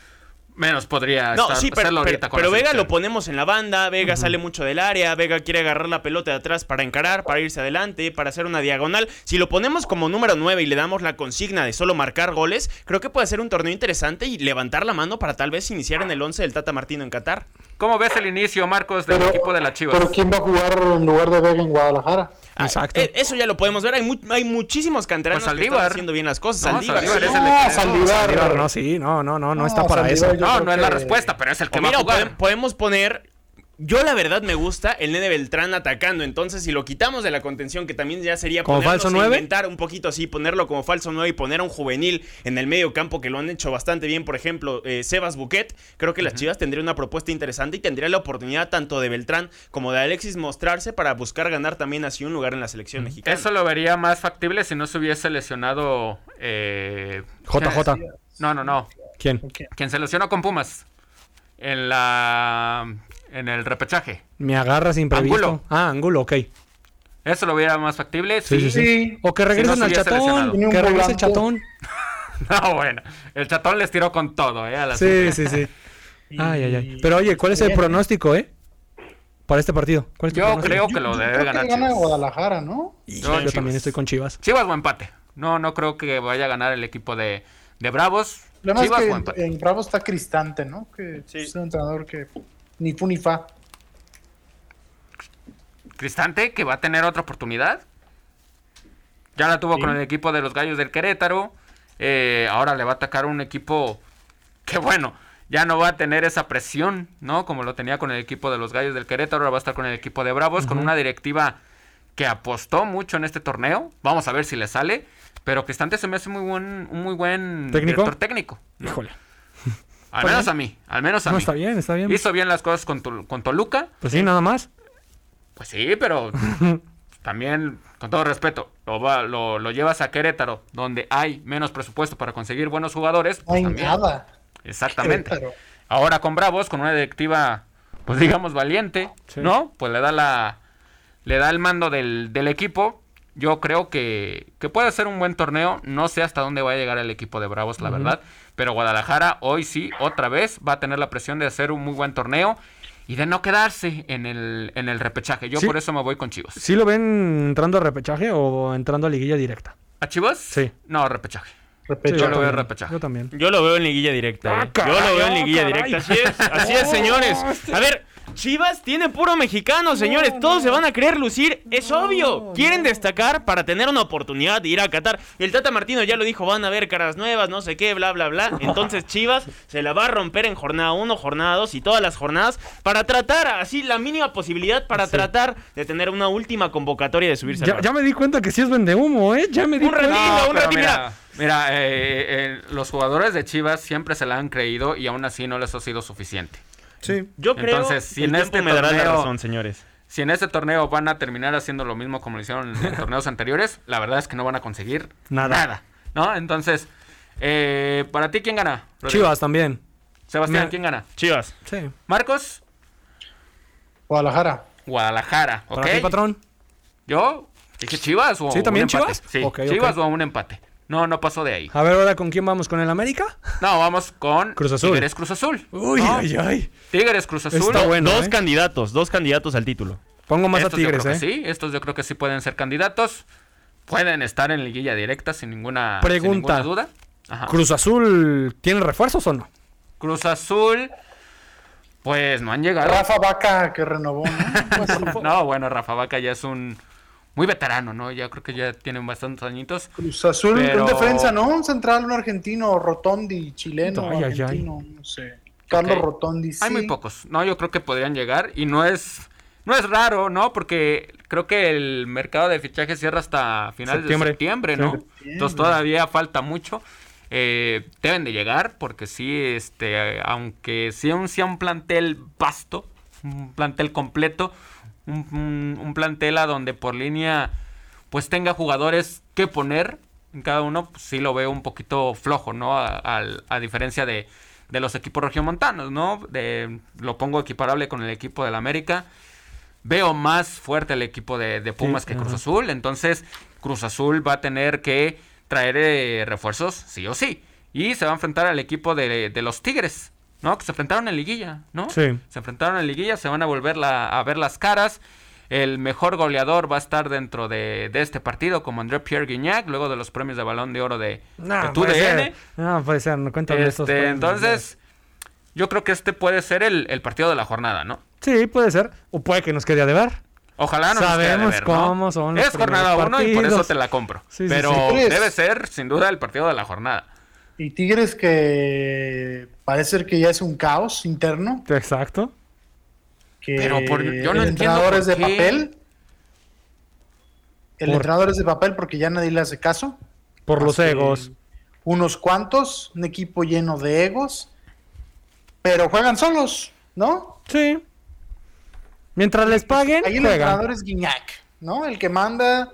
menos podría No, estar- sí, pero, hacerlo pero- ahorita con pero la Vega lo ponemos en la banda, Vega sale mucho del área, Vega quiere agarrar la pelota de atrás para encarar, para irse adelante, para hacer una diagonal. Si lo ponemos como número 9 y le damos la consigna de solo marcar goles, creo que puede ser un torneo interesante y levantar la mano para tal vez iniciar en el 11 del Tata Martino en Qatar. ¿Cómo ves el inicio, Marcos, del Pero- equipo de la Chivas? Pero ¿quién va a jugar en lugar de Vega en Guadalajara? Exacto. eh, eso ya lo podemos ver, hay, mu- hay muchísimos canteranos Pues que están haciendo bien las cosas. No, Saldívar, Saldívar sí. es el No. Saldívar. Saldívar, no, sí, no, no, no, no, está para Saldívar, eso. No, no es la respuesta, pero es el que O va mira, a jugar. podemos poner Yo la verdad me gusta el Nene Beltrán atacando, entonces si lo quitamos de la contención, que también ya sería ¿Como falso a nueve? inventar un poquito así, ponerlo como falso 9 y poner a un juvenil en el medio campo que lo han hecho bastante bien, por ejemplo, eh, Sebas Buquet, creo que las Chivas tendrían una propuesta interesante y tendría la oportunidad tanto de Beltrán como de Alexis mostrarse para buscar ganar también así un lugar en la selección mexicana. Eso lo vería más factible si no se hubiese lesionado. Eh, JJ. No, no, no. ¿Quién? Ok. Quien se lesionó con Pumas. En la. En el repechaje. Me agarras imprevisto. Angulo. Ah, Angulo, ok. Eso lo vería más factible. Sí, sí, sí. Sí. O que Si regresen no al chatón. Que regrese el chatón. No, bueno. El chatón les tiró con todo, ¿eh? A la Sí, sí, sí. Ay, ay, ay. Pero oye, ¿cuál es el pronóstico, eh? Para este partido. ¿Cuál es tu Yo pronóstico? creo que lo Yo debe creo ganar que gana Chivas. Guadalajara, ¿no? Y Yo, también estoy con Chivas. Chivas o empate. No, no creo que vaya a ganar el equipo de, de Bravos. Chivas es o que empate. en, en Bravo está Cristante, ¿no? Que Sí. es un entrenador que ni fu ni fa. Cristante, que va a tener otra oportunidad. Ya la tuvo Sí. con el equipo de los Gallos del Querétaro. Eh, ahora le va a atacar un equipo que, bueno, ya no va a tener esa presión, ¿no? Como lo tenía con el equipo de los Gallos del Querétaro. Ahora va a estar con el equipo de Bravos, con una directiva que apostó mucho en este torneo. Vamos a ver si le sale. Pero Cristante se me hace muy buen, un muy buen ¿Técnico? director técnico. Híjole. Al menos bien. a mí. Al menos a No, mí. está bien, está bien. Hizo bien las cosas con, Tol- con Toluca. Pues sí, nada más. Pues sí, pero también, con todo respeto, lo, va- lo, lo llevas a Querétaro, donde hay menos presupuesto para conseguir buenos jugadores. No pues hay también. nada. Exactamente. Querétaro. Ahora con Bravos, con una directiva, pues digamos, valiente, Sí. ¿no? Pues le da la le da el mando del, del equipo. Yo creo que, que puede ser un buen torneo. No sé hasta dónde va a llegar el equipo de Bravos, la verdad. Pero Guadalajara hoy sí, otra vez, va a tener la presión de hacer un muy buen torneo y de no quedarse en el, en el repechaje. Yo Sí. por eso me voy con Chivas. ¿Sí lo ven entrando a repechaje o entrando a liguilla directa? ¿A Chivas? Sí. No, repechaje. Repechaje. yo lo veo también. repechaje. Yo también. Yo lo veo en liguilla directa. Ah, eh. caray, Yo lo veo en ah, liguilla caray. directa. Así es, así es, señores. A ver, Chivas tiene puro mexicano, señores. Todos se van a querer lucir. Es obvio. Quieren destacar para tener una oportunidad de ir a Qatar. Y el Tata Martino ya lo dijo: van a ver caras nuevas, no sé qué, bla, bla, bla. Entonces Chivas se la va a romper en jornada 1, jornada 2 y todas las jornadas para tratar, así, la mínima posibilidad para Sí. tratar de tener una última convocatoria de subirse al Ya, barco. ya me di cuenta que sí es vende humo, ¿eh? Ya me di Un cuenta. ratito, No, un ratito, mira, mira, eh, eh, los jugadores de Chivas siempre se la han creído y aún así no les ha sido suficiente. Sí. Yo creo Entonces, si en este me dará la torneo- razón, señores. Si en este torneo van a terminar haciendo lo mismo como lo hicieron en torneos anteriores, la verdad es que no van a conseguir Nada. nada. ¿No? Entonces, eh, para ti, ¿quién gana? Rodrigo? Chivas también. Sebastián, Me- ¿quién gana? Chivas. Sí. Marcos, Guadalajara. Guadalajara, ¿ok? ¿Para ti, patrón? Yo dije Chivas o ¿Sí, un también empate. Chivas? Sí, Ok, Chivas ok. o un empate. No, no pasó de ahí. A ver, ahora con quién vamos, ¿con el América? No, vamos con Cruz Azul. Tigres Cruz Azul. Uy, ¿no? ay, ay. Tigres Cruz Azul. Está bueno, dos ¿eh? candidatos, dos candidatos al título. Pongo más Estos a Tigres, yo ¿eh? creo que sí, estos yo creo que sí pueden ser candidatos. Pueden estar en liguilla directa sin ninguna, sin Pregunta. ninguna duda. Ajá. ¿Cruz Azul tiene refuerzos o no? Cruz Azul, pues no han llegado. Rafa Vaca que renovó, ¿no? Pues, No, bueno, Rafa Vaca ya es un muy veterano, ¿no? Ya creo que ya tienen bastantes añitos. Cruz Azul, Pero- un defensa, ¿no? Un central, un argentino, Rotondi, chileno, Ay, ay, ay. argentino, no sé. Carlos. Rotondi, sí. Hay muy pocos. No, yo creo que podrían llegar y no es no es raro, ¿no? Porque creo que el mercado de fichajes cierra hasta finales Septiembre. de septiembre, ¿no? Septiembre. Entonces todavía falta mucho. Eh, deben de llegar porque sí, este, aunque sea un, sea un plantel vasto, un plantel completo, un, un- un plantel a donde por línea pues tenga jugadores que poner en cada uno, pues, sí lo veo un poquito flojo, ¿no? A, diferencia de, de los equipos regiomontanos, ¿no? De, lo pongo equiparable con el equipo del América. Veo más fuerte el equipo de, de Pumas que Cruz. Azul, entonces Cruz Azul va a tener que traer eh, refuerzos, sí o sí. Y se va a enfrentar al equipo de, de los Tigres, ¿no? Que se enfrentaron en liguilla, ¿no? Sí. Se enfrentaron en liguilla, se van a volver la- a ver las caras. El mejor goleador va a estar dentro de, de este partido, como André Pierre Guignac, luego de los premios de balón de oro de, No, de puede ser. No, puede ser. No cuéntame estos Este, premios, entonces, yo creo que este puede ser el, el partido de la jornada, ¿no? Sí, puede ser. O puede que nos quede a deber. Ojalá no nos quede de Sabemos ver, ¿no? cómo son los Es jornada primeros uno y por eso te la compro. Sí, sí, Pero sí. debe ser, sin duda, el partido de la jornada. Y Tigres que parece ser que ya es un caos interno. Exacto. que Pero por- yo no el entrenador es de qué. papel. El Por- entrenador es de papel porque ya nadie le hace caso. Por los egos. Unos cuantos, un equipo lleno de egos, pero juegan solos, ¿no? Sí. Mientras les paguen, Ahí el juegan. entrenador es Guiñac, ¿no? El que manda,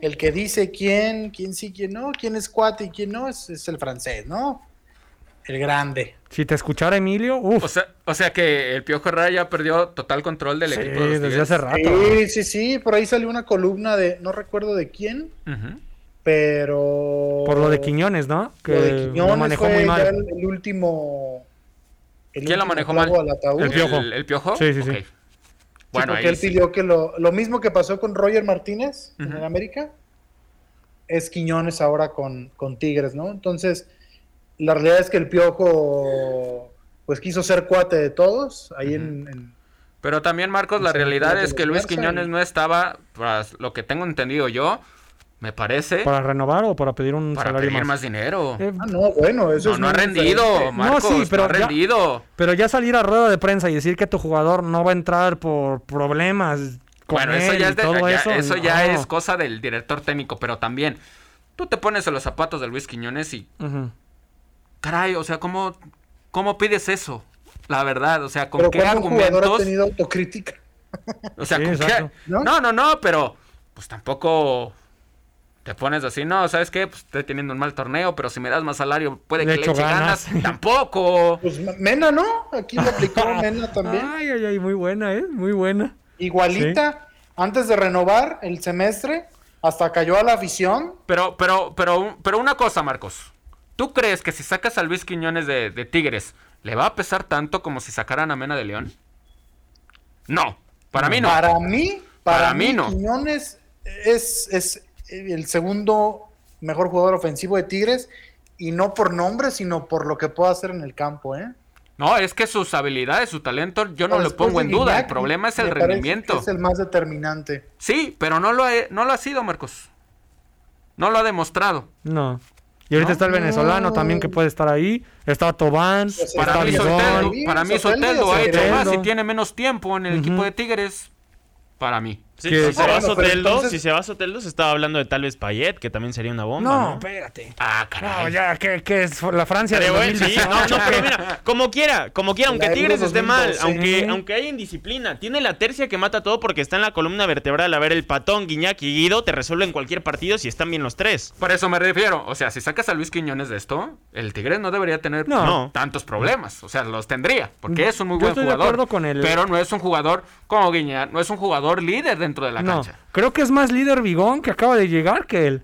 el que dice quién, quién sí, quién no, quién es cuate y quién no, es, es el francés, ¿no? El grande. Si te escuchara Emilio, uff. O sea, o sea que el Piojo Herrera ya perdió total control del Sí, equipo. de desde hace rato. Sí, sí, sí, por ahí salió una columna de, no recuerdo de quién, pero... Por lo de Quiñones, ¿no? Que Lo de Quiñones lo manejó fue muy ya mal. el, el último... el ¿Quién lo último manejó clavo mal? al ataúd. El Piojo. ¿El, el Piojo? Sí, sí, sí. Bueno, porque ahí él sí. pidió que lo, lo mismo que pasó con Roger Martínez en América, es Quiñones ahora con, con Tigres, ¿no? Entonces, la realidad es que el Piojo, pues quiso ser cuate de todos, ahí en, en- Pero también, Marcos, la realidad es que Luis Quiñones y- no estaba, para lo que tengo entendido yo, me parece, ¿Para renovar o para pedir un para salario pedir más? más dinero. Eh, Ah, no, bueno, eso No, es no ha rendido. Marcos, No, sí, no pero ha ya- rendido. Pero ya salir a rueda de prensa y decir que tu jugador no va a entrar por problemas con Bueno, eso ya, y es, de- todo ya- eso, eso ya no. es cosa del director técnico, pero también tú te pones en los zapatos de Luis Quiñones y, caray, o sea, ¿cómo, cómo pides eso? La verdad, o sea, ¿con Pero qué jugador ha argumentos? tenido autocrítica. O sea, Sí, ¿con qué-. ¿No? ¿No? no, no, pero pues tampoco te pones así, no, ¿sabes qué? Pues estoy teniendo un mal torneo, pero si me das más salario puede Le que le eche ganas. ganas. Tampoco. Pues Mena, ¿no? Aquí lo aplicó Mena también. Ay, ay, ay, muy buena, ¿eh? Muy buena. Igualita, antes de renovar el semestre, hasta cayó a la afición. Pero, pero, pero, pero una cosa, Marcos. ¿Tú crees que si sacas a Luis Quiñones de, de Tigres, le va a pesar tanto como si sacaran a Mena de León? No, para mí no. Para mí, para, Para mí mí, no. Quiñones es, es el segundo mejor jugador ofensivo de Tigres y no por nombre, sino por lo que puede hacer en el campo, ¿eh? No, es que sus habilidades, su talento, yo no lo Después pongo de en duda. El problema es el rendimiento. Es el más determinante. Sí, pero no lo, ha, no lo ha sido, Marcos. No lo ha demostrado. No. Y ahorita No. está el venezolano también que puede estar ahí. Está Tobán, Pues está Para mí. Soteldo, para mí Soteldo Soteldo ha hecho más y tiene menos tiempo en el equipo de Tigres. Para mí. Sí, Que- si se va Bueno, pero Soteldo, entonces- si se va Soteldo, se estaba hablando de tal vez Payet, que también sería una bomba. No, ¿no? espérate. Ah, No, caray. ya, ¿qué, qué es la Francia de Estaría bueno, sí, 2018? no, no, pero mira, como quiera, como quiera, aunque Tigres esté mal, 2012. aunque, aunque haya indisciplina, tiene la tercia que mata todo porque está en la columna vertebral. A ver, el patón, Guiñac y Guido te resuelven cualquier partido si están bien los tres. Por eso me refiero. O sea, si sacas a Luis Quiñones de esto, el Tigres no debería tener No. No. tantos problemas. O sea, los tendría. Porque es un muy Yo buen estoy de jugador. acuerdo con el- Pero no es un jugador como Guiñac. No es un jugador líder dentro de la No, cancha. creo que es más líder Bigón que acaba de llegar que él.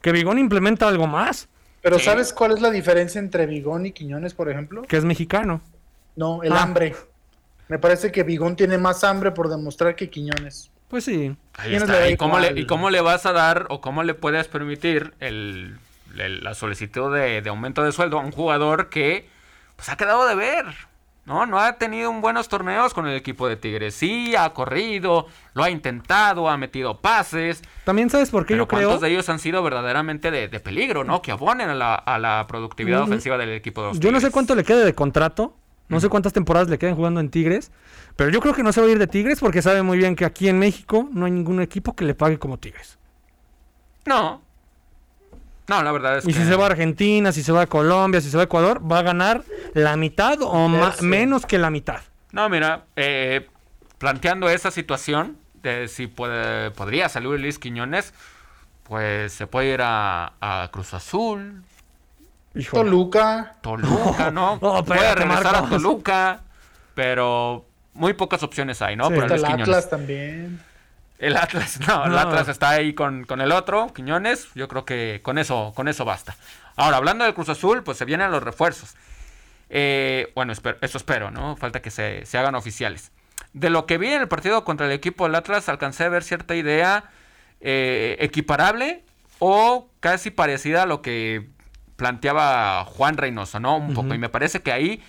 Que Bigón implementa algo más, Pero Sí. ¿sabes cuál es la diferencia entre Bigón y Quiñones, por ejemplo? que es mexicano. No, el Ah. hambre. Me parece que Bigón tiene más hambre por demostrar que Quiñones. Pues sí. Ahí está. ¿Y cómo, le, igual. ¿Y cómo le vas a dar o cómo le puedes permitir el, el- la solicitud de, de aumento de sueldo a un jugador que pues ha quedado de ver? ¿No? No ha tenido un buenos torneos con el equipo de Tigres. Sí, ha corrido, lo ha intentado, ha metido pases. También sabes por qué Pero yo creo. ¿cuántos de ellos han sido verdaderamente de, de peligro, ¿no? Que abonen a la, a la productividad Mm, ofensiva del equipo de los Yo no sé cuánto le quede de contrato. No sé cuántas temporadas le queden jugando en Tigres. Pero yo creo que no se va a ir de Tigres porque sabe muy bien que aquí en México no hay ningún equipo que le pague como Tigres. No. No, la verdad es Y que... si se va a Argentina, si se va a Colombia, si se va a Ecuador, va a ganar la mitad o menos que la mitad. No, mira, eh, planteando esa situación de si puede, podría salir Luis Quiñones, pues se puede ir a, a Cruz Azul, Híjole. Toluca. Toluca, ¿no? No, puede regresar a. Toluca, pero muy pocas opciones hay, ¿no? Sí. Para Luis Quiñones. Atlas también. El Atlas, no, el. Atlas está ahí con, con el otro, Quiñones. Yo creo que con eso, con eso basta. Ahora, hablando del Cruz Azul, pues se vienen los refuerzos. Eh, bueno, espero- eso espero, ¿no? Falta que se, se hagan oficiales. De lo que vi en el partido contra el equipo del Atlas, alcancé a ver cierta idea eh, equiparable o casi parecida a lo que planteaba Juan Reynoso, ¿no? Un poco. Y me parece que ahí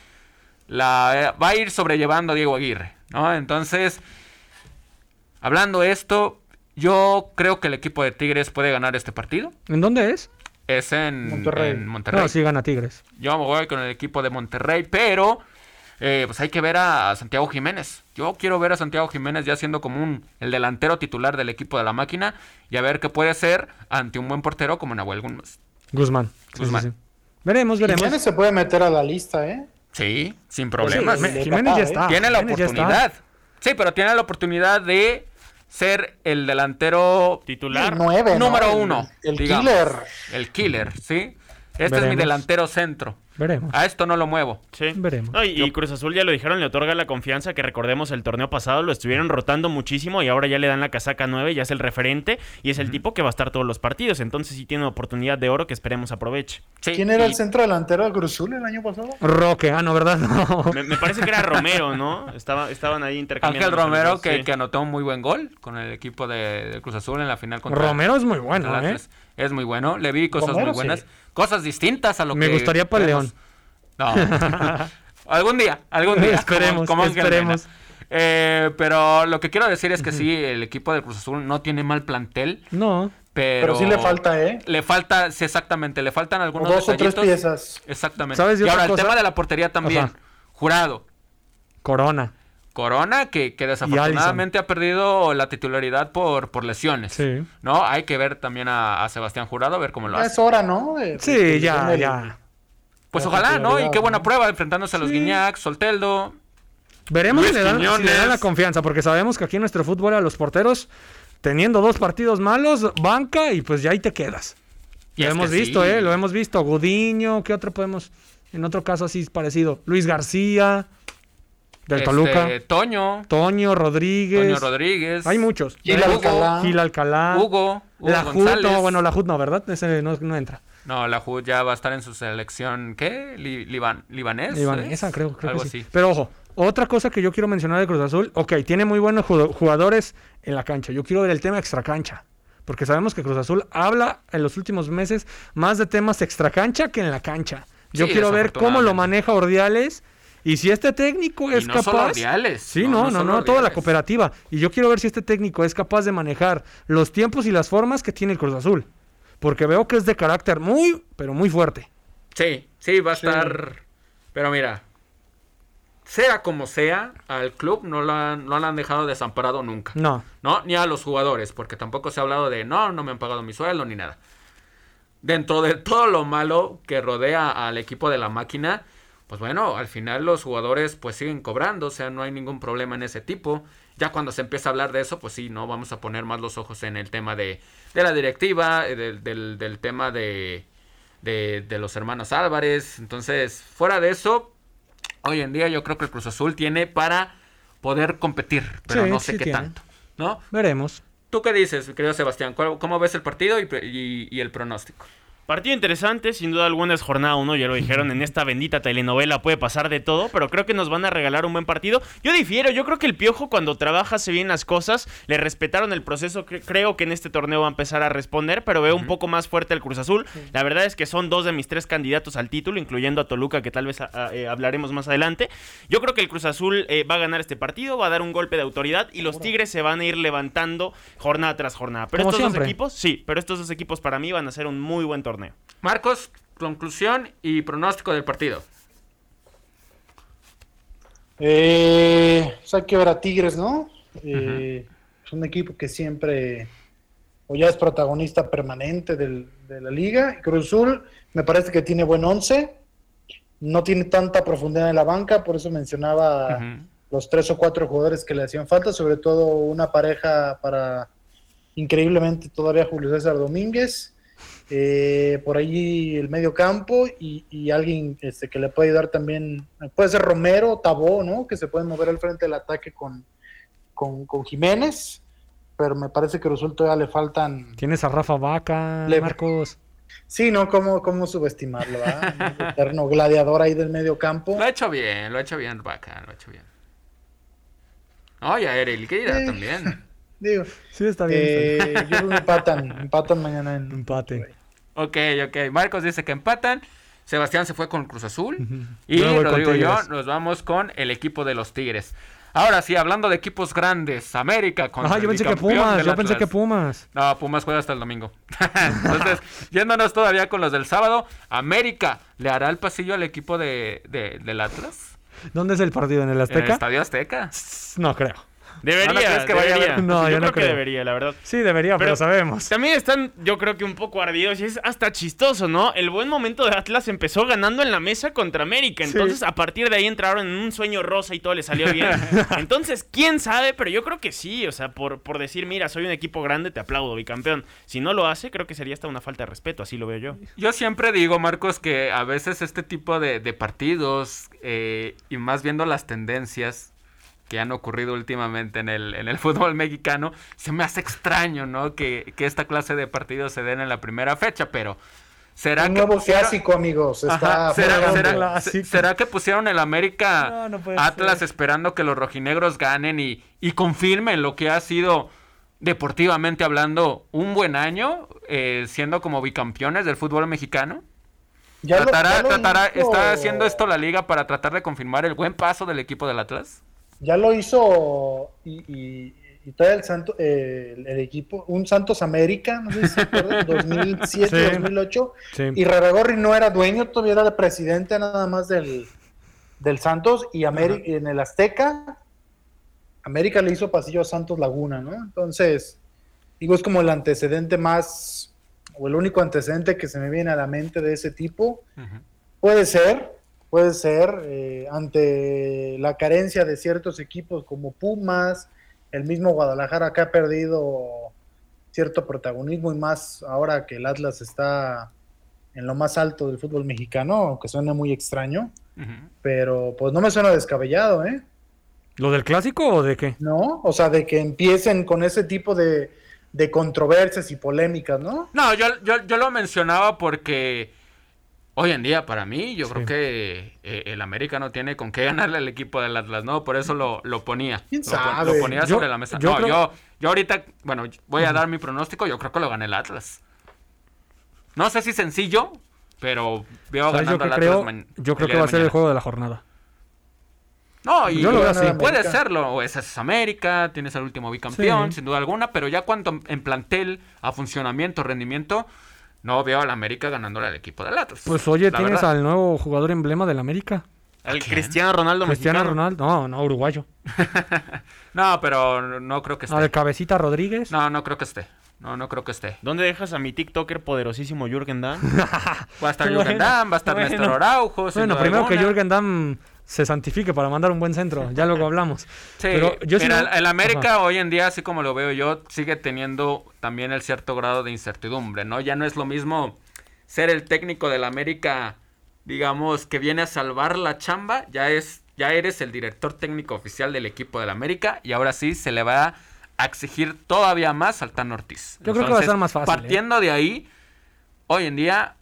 la va a ir sobrellevando Diego Aguirre, ¿no? Entonces, hablando de esto, yo creo que el equipo de Tigres puede ganar este partido. ¿En dónde es? Es en Monterrey. en Monterrey. No, sí gana Tigres. Yo me voy con el equipo de Monterrey, pero eh, pues hay que ver a, Santiago Jiménez. Yo quiero ver a Santiago Jiménez ya siendo como un, el delantero titular del equipo de la máquina y a ver qué puede ser ante un buen portero como Nahuel Guzmán. Guzmán. Guzmán. Veremos, veremos. Jiménez se puede meter a la lista, ¿eh? Sí, sin problemas. Jiménez ya está. Tiene la oportunidad. Sí, pero tiene la oportunidad de ser el delantero titular. número uno. El, killer. El killer, ¿sí? Este es mi delantero centro. Veremos. A esto no lo muevo. Sí. Veremos. y, Cruz Azul ya lo dijeron, le otorga la confianza que recordemos el torneo pasado, lo estuvieron rotando muchísimo y ahora ya le dan la casaca 9, ya es el referente y es el tipo que va a estar todos los partidos. Entonces sí tiene oportunidad de oro que esperemos aproveche. ¿Quién era el centro delantero de Cruz Azul el año pasado? Roque, ah, no, ¿verdad? No. Me, parece que era Romero, ¿no? Estaba, estaban ahí intercambiando. Ángel Romero que, que, anotó un muy buen gol con el equipo de, Cruz Azul en la final contra Romero es muy bueno, ¿eh? Es muy bueno. Le vi cosas muy buenas. Cosas distintas a lo Me que. Me gustaría para León. No. algún día, algún día. esperemos, como, esperemos. Eh, pero lo que quiero decir es que sí, el equipo de Cruz Azul no tiene mal plantel. No. Pero, sí le falta, ¿eh? Le falta, sí, exactamente, le faltan algunos dos o tres piezas. Exactamente. ¿Sabes y ahora el tema de la portería también. Jurado. Corona. Corona, que, que desafortunadamente ha perdido la titularidad por, por lesiones. Sí. ¿No? Hay que ver también a, Sebastián Jurado, a ver cómo lo hace. Es hora, ¿no? sí, ya, ya. Pues ojalá, ¿no? Y qué buena prueba enfrentándose a los Guiñac, Solteldo. Veremos si le, dan, la confianza, porque sabemos que aquí en nuestro fútbol a los porteros, teniendo dos partidos malos, banca y pues ya ahí te quedas. lo hemos visto, ¿eh? Lo hemos visto. Gudiño, ¿qué otro podemos? En otro caso así parecido. Luis García. Del este, Toluca. Toño. Toño Rodríguez. Toño Rodríguez. Hay muchos. Gil Alcalá. Gil Alcalá. Hugo. Hugo la Jut, no, bueno, la Jut no, ¿verdad? Ese no, no entra. No, la Jud ya va a estar en su selección, ¿qué? liban, ¿Libanés? Libanesa, creo, creo que sí. Pero ojo, otra cosa que yo quiero mencionar de Cruz Azul, ok, tiene muy buenos jugadores en la cancha. Yo quiero ver el tema extracancha. Porque sabemos que Cruz Azul habla en los últimos meses más de temas extracancha que en la cancha. Yo quiero ver cómo lo maneja Ordiales. Y si este técnico es no capaz. Solo Ordiales, sí, no, no, no, toda la cooperativa. Y yo quiero ver si este técnico es capaz de manejar los tiempos y las formas que tiene el Cruz Azul. Porque veo que es de carácter muy, pero muy fuerte. Sí, sí, va a estar. Pero mira, sea como sea, al club no lo, han, no lo han dejado desamparado nunca. No. No, ni a los jugadores, porque tampoco se ha hablado de no, no me han pagado mi sueldo ni nada. Dentro de todo lo malo que rodea al equipo de la máquina, pues bueno, al final los jugadores pues siguen cobrando, o sea, no hay ningún problema en ese tipo. Ya cuando se empieza a hablar de eso, pues sí, no vamos a poner más los ojos en el tema de, de la directiva, eh, del, del, tema de, de, de, los hermanos Álvarez. Entonces, fuera de eso, hoy en día yo creo que el Cruz Azul tiene para poder competir, pero no sé qué tanto. ¿No? Veremos. ¿Tú qué dices, querido Sebastián? ¿Cómo ves el partido y, y el pronóstico? Partido interesante, sin duda alguna es jornada uno, ya lo dijeron, en esta bendita telenovela puede pasar de todo, pero creo que nos van a regalar un buen partido. Yo difiero, yo creo que el Piojo cuando trabaja hace bien las cosas, le respetaron el proceso, creo que en este torneo va a empezar a responder, pero veo un poco más fuerte al Cruz Azul. La verdad es que son dos de mis tres candidatos al título, incluyendo a Toluca, que tal vez eh, hablaremos más adelante. Yo creo que el Cruz Azul eh, va a ganar este partido, va a dar un golpe de autoridad y los Tigres se van a ir levantando jornada tras jornada. Pero estos dos equipos, sí, pero estos dos equipos para mí van a ser un muy buen torneo. Marcos, conclusión y pronóstico del partido. Eh, o sea, hay que ver a Tigres, ¿no? Eh, es un equipo que siempre, o ya es protagonista permanente de la liga. Cruz Azul me parece que tiene buen once, no tiene tanta profundidad en la banca, por eso mencionaba los tres o cuatro jugadores que le hacían falta, sobre todo una pareja para increíblemente todavía Julio César Domínguez eh, por ahí el medio campo y, alguien este, que le puede ayudar también, puede ser Romero, Tabó, ¿no? Que se pueden mover al frente del ataque con, con, Jiménez, pero me parece que resulta ya le faltan... Tienes a Rafa Vaca, Marcos. Sí, ¿no? ¿Cómo, cómo subestimarlo? Un eterno gladiador ahí del medio campo. Lo ha hecho bien, lo ha hecho bien Vaca, lo ha hecho bien. Oye, oh, Eril, ¿qué dirá también? Digo, sí, está bien. Eh, yo empatan, empatan mañana en... Empate. Ok, ok. Marcos dice que empatan. Sebastián se fue con Cruz Azul. Y Rodrigo y yo nos vamos con el equipo de los Tigres. Ahora sí, hablando de equipos grandes, América con Ah, yo pensé que Pumas, yo pensé que Pumas. No, Pumas juega hasta el domingo. Entonces, yéndonos todavía con los del sábado, América le hará el pasillo al equipo de, del Atlas. ¿Dónde es el partido? ¿En el En el Azteca? Estadio Azteca. No creo. Debería, ¿No crees que vaya a debería. haber? No, yo, yo no creo que creo. debería, la verdad. Sí, debería, pero, Pero- sabemos. También están, yo creo que un poco ardidos y es hasta chistoso, ¿no? El buen momento de Atlas empezó ganando en la mesa contra América. Sí. Entonces, a partir de ahí entraron en un sueño rosa y todo le salió bien. Entonces, quién sabe, pero yo creo que sí. O sea, por, por decir, mira, soy un equipo grande, te aplaudo, bicampeón. Si no lo hace, creo que sería hasta una falta de respeto, así lo veo yo. Yo siempre digo, Marcos, que a veces este tipo de, de partidos, eh, y más viendo las tendencias que han ocurrido últimamente en el, en el fútbol mexicano, se me hace extraño, ¿no? Que, que esta clase de partidos se den en la primera fecha, pero ¿será Un que nuevo pusieron- clásico, amigos. Ajá, ¿será, será- será que pusieron el América No, no puede Atlas ser. esperando que los rojinegros ganen y, y confirmen lo que ha sido deportivamente hablando un buen año, eh, siendo como bicampeones del fútbol mexicano? Ya lo- ¿Tratará, ya lo tratará- ¿Está haciendo esto la liga para tratar de confirmar el buen paso del equipo del Atlas? Ya lo hizo y, y, y todavía el, Santo, eh, el, el equipo, un Santos América, no sé si se acuerdan, 2007, Sí. 2008. Sí. Y Raragorri no era dueño, todavía era el presidente nada más del, del Santos. Y Ameri- en el Azteca, América le hizo pasillo a Santos Laguna, ¿no? Entonces, digo, es como el antecedente más, o el único antecedente que se me viene a la mente de ese tipo. Puede ser, puede ser, eh, ante la carencia de ciertos equipos como Pumas, el mismo Guadalajara que ha perdido cierto protagonismo y más ahora que el Atlas está en lo más alto del fútbol mexicano, aunque suene muy extraño, pero pues no me suena descabellado, ¿eh? ¿Lo del clásico o de qué? ¿No? O sea, de que empiecen con ese tipo de, de controversias y polémicas, ¿no? No, yo, yo, yo lo mencionaba porque hoy en día para mí yo Sí. creo que eh, el América no tiene con qué ganarle al equipo del Atlas, ¿no? Por eso lo, lo ponía. ¿Quién lo, sabe? lo ponía Yo- sobre la mesa. yo no, creo- yo, yo ahorita, bueno, voy a dar mi pronóstico, yo creo que lo gana el Atlas. No sé si sencillo, pero veo ¿Sabes yo ganando qué al creo? Atlas. ma- Yo creo que va a ser el juego de la jornada. No, y Yo lo veo así. puede serlo. O ese es América, tienes al último bicampeón, Sí. sin duda alguna, pero ya cuando en plantel, a funcionamiento, rendimiento, no veo al América ganándole al equipo del Atlas. Pues oye, La tienes verdad. al nuevo jugador emblema del América. El quién? Cristiano Ronaldo Cristiano mexicano. Ronaldo. No, no, uruguayo. No, pero no creo que esté. Al Cabecita Rodríguez. No, no creo que esté. No, no creo que esté. ¿Dónde dejas a mi TikToker poderosísimo Jürgen Damm? Va a estar Bueno, Jürgen Damm, va a estar bueno. Néstor Araujo. Bueno, primero que. Jürgen Damm se santifique para mandar un buen centro. Ya luego hablamos. Sí, Pero yo mira, no- el, América Ajá. hoy en día, así como lo veo yo, sigue teniendo también el cierto grado de incertidumbre, ¿no? Ya no es lo mismo ser el técnico del América, digamos, que viene a salvar la chamba, ya es, ya eres el director técnico oficial del equipo del América y ahora sí se le va a exigir todavía más al Tan Ortiz. Yo creo que va a ser más fácil, ¿eh? Partiendo de ahí, hoy en día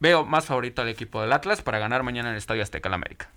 veo más favorito al equipo del Atlas para ganar mañana en el Estadio Azteca al América.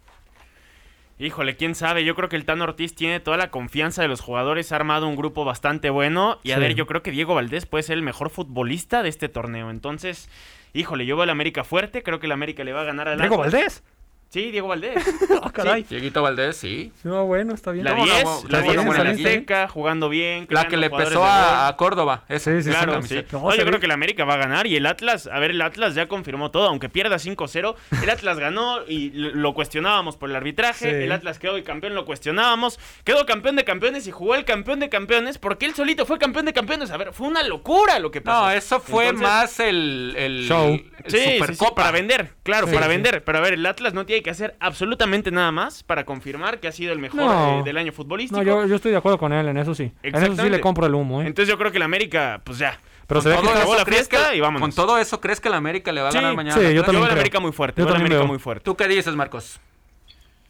Híjole, quién sabe. Yo creo que el Tan Ortiz tiene toda la confianza de los jugadores. Ha armado un grupo bastante bueno. Y a Sí. ver, yo creo que Diego Valdés puede ser el mejor futbolista de este torneo. Entonces, híjole, yo veo al América fuerte. Creo que el América le va a ganar al Diego. Valdés. Sí, Diego Valdés. Ah, caray. Dieguito Valdés, sí. No, bueno, está bien. La No, no, 10, no, la la 10 en. Azteca, jugando bien. La que le pesó a, a Córdoba. esa- Sí, sí, Claro, sí. No, yo ve- creo que el América va a ganar y el Atlas, a ver, el Atlas ya confirmó todo, aunque pierda 5-0, el Atlas ganó y lo cuestionábamos por el arbitraje, Sí. el Atlas quedó campeón, lo cuestionábamos, quedó campeón de campeones y jugó el campeón de campeones porque él solito fue campeón de campeones, a ver, fue una locura lo que pasó. No, eso fue Entonces, más el, el Show. el Sí, sí, sí, Supercopa. para vender, claro, Sí, para sí. vender. Pero a ver, el Atlas no tiene que hacer absolutamente nada más para confirmar que ha sido el mejor No. eh, del año futbolístico. No, yo, yo estoy de acuerdo con él en eso sí. En eso sí le compro el humo, ¿eh? Entonces yo creo que el América, pues ya. Pero Con se ve que todo está... acabó la ¿crees fiesta que- y vámonos. Con todo eso, ¿crees que el América le va a Sí, ganar mañana? sí, yo? Yo veo creo. América muy fuerte, Yo veo también América veo. muy fuerte. ¿Tú qué dices, Marcos?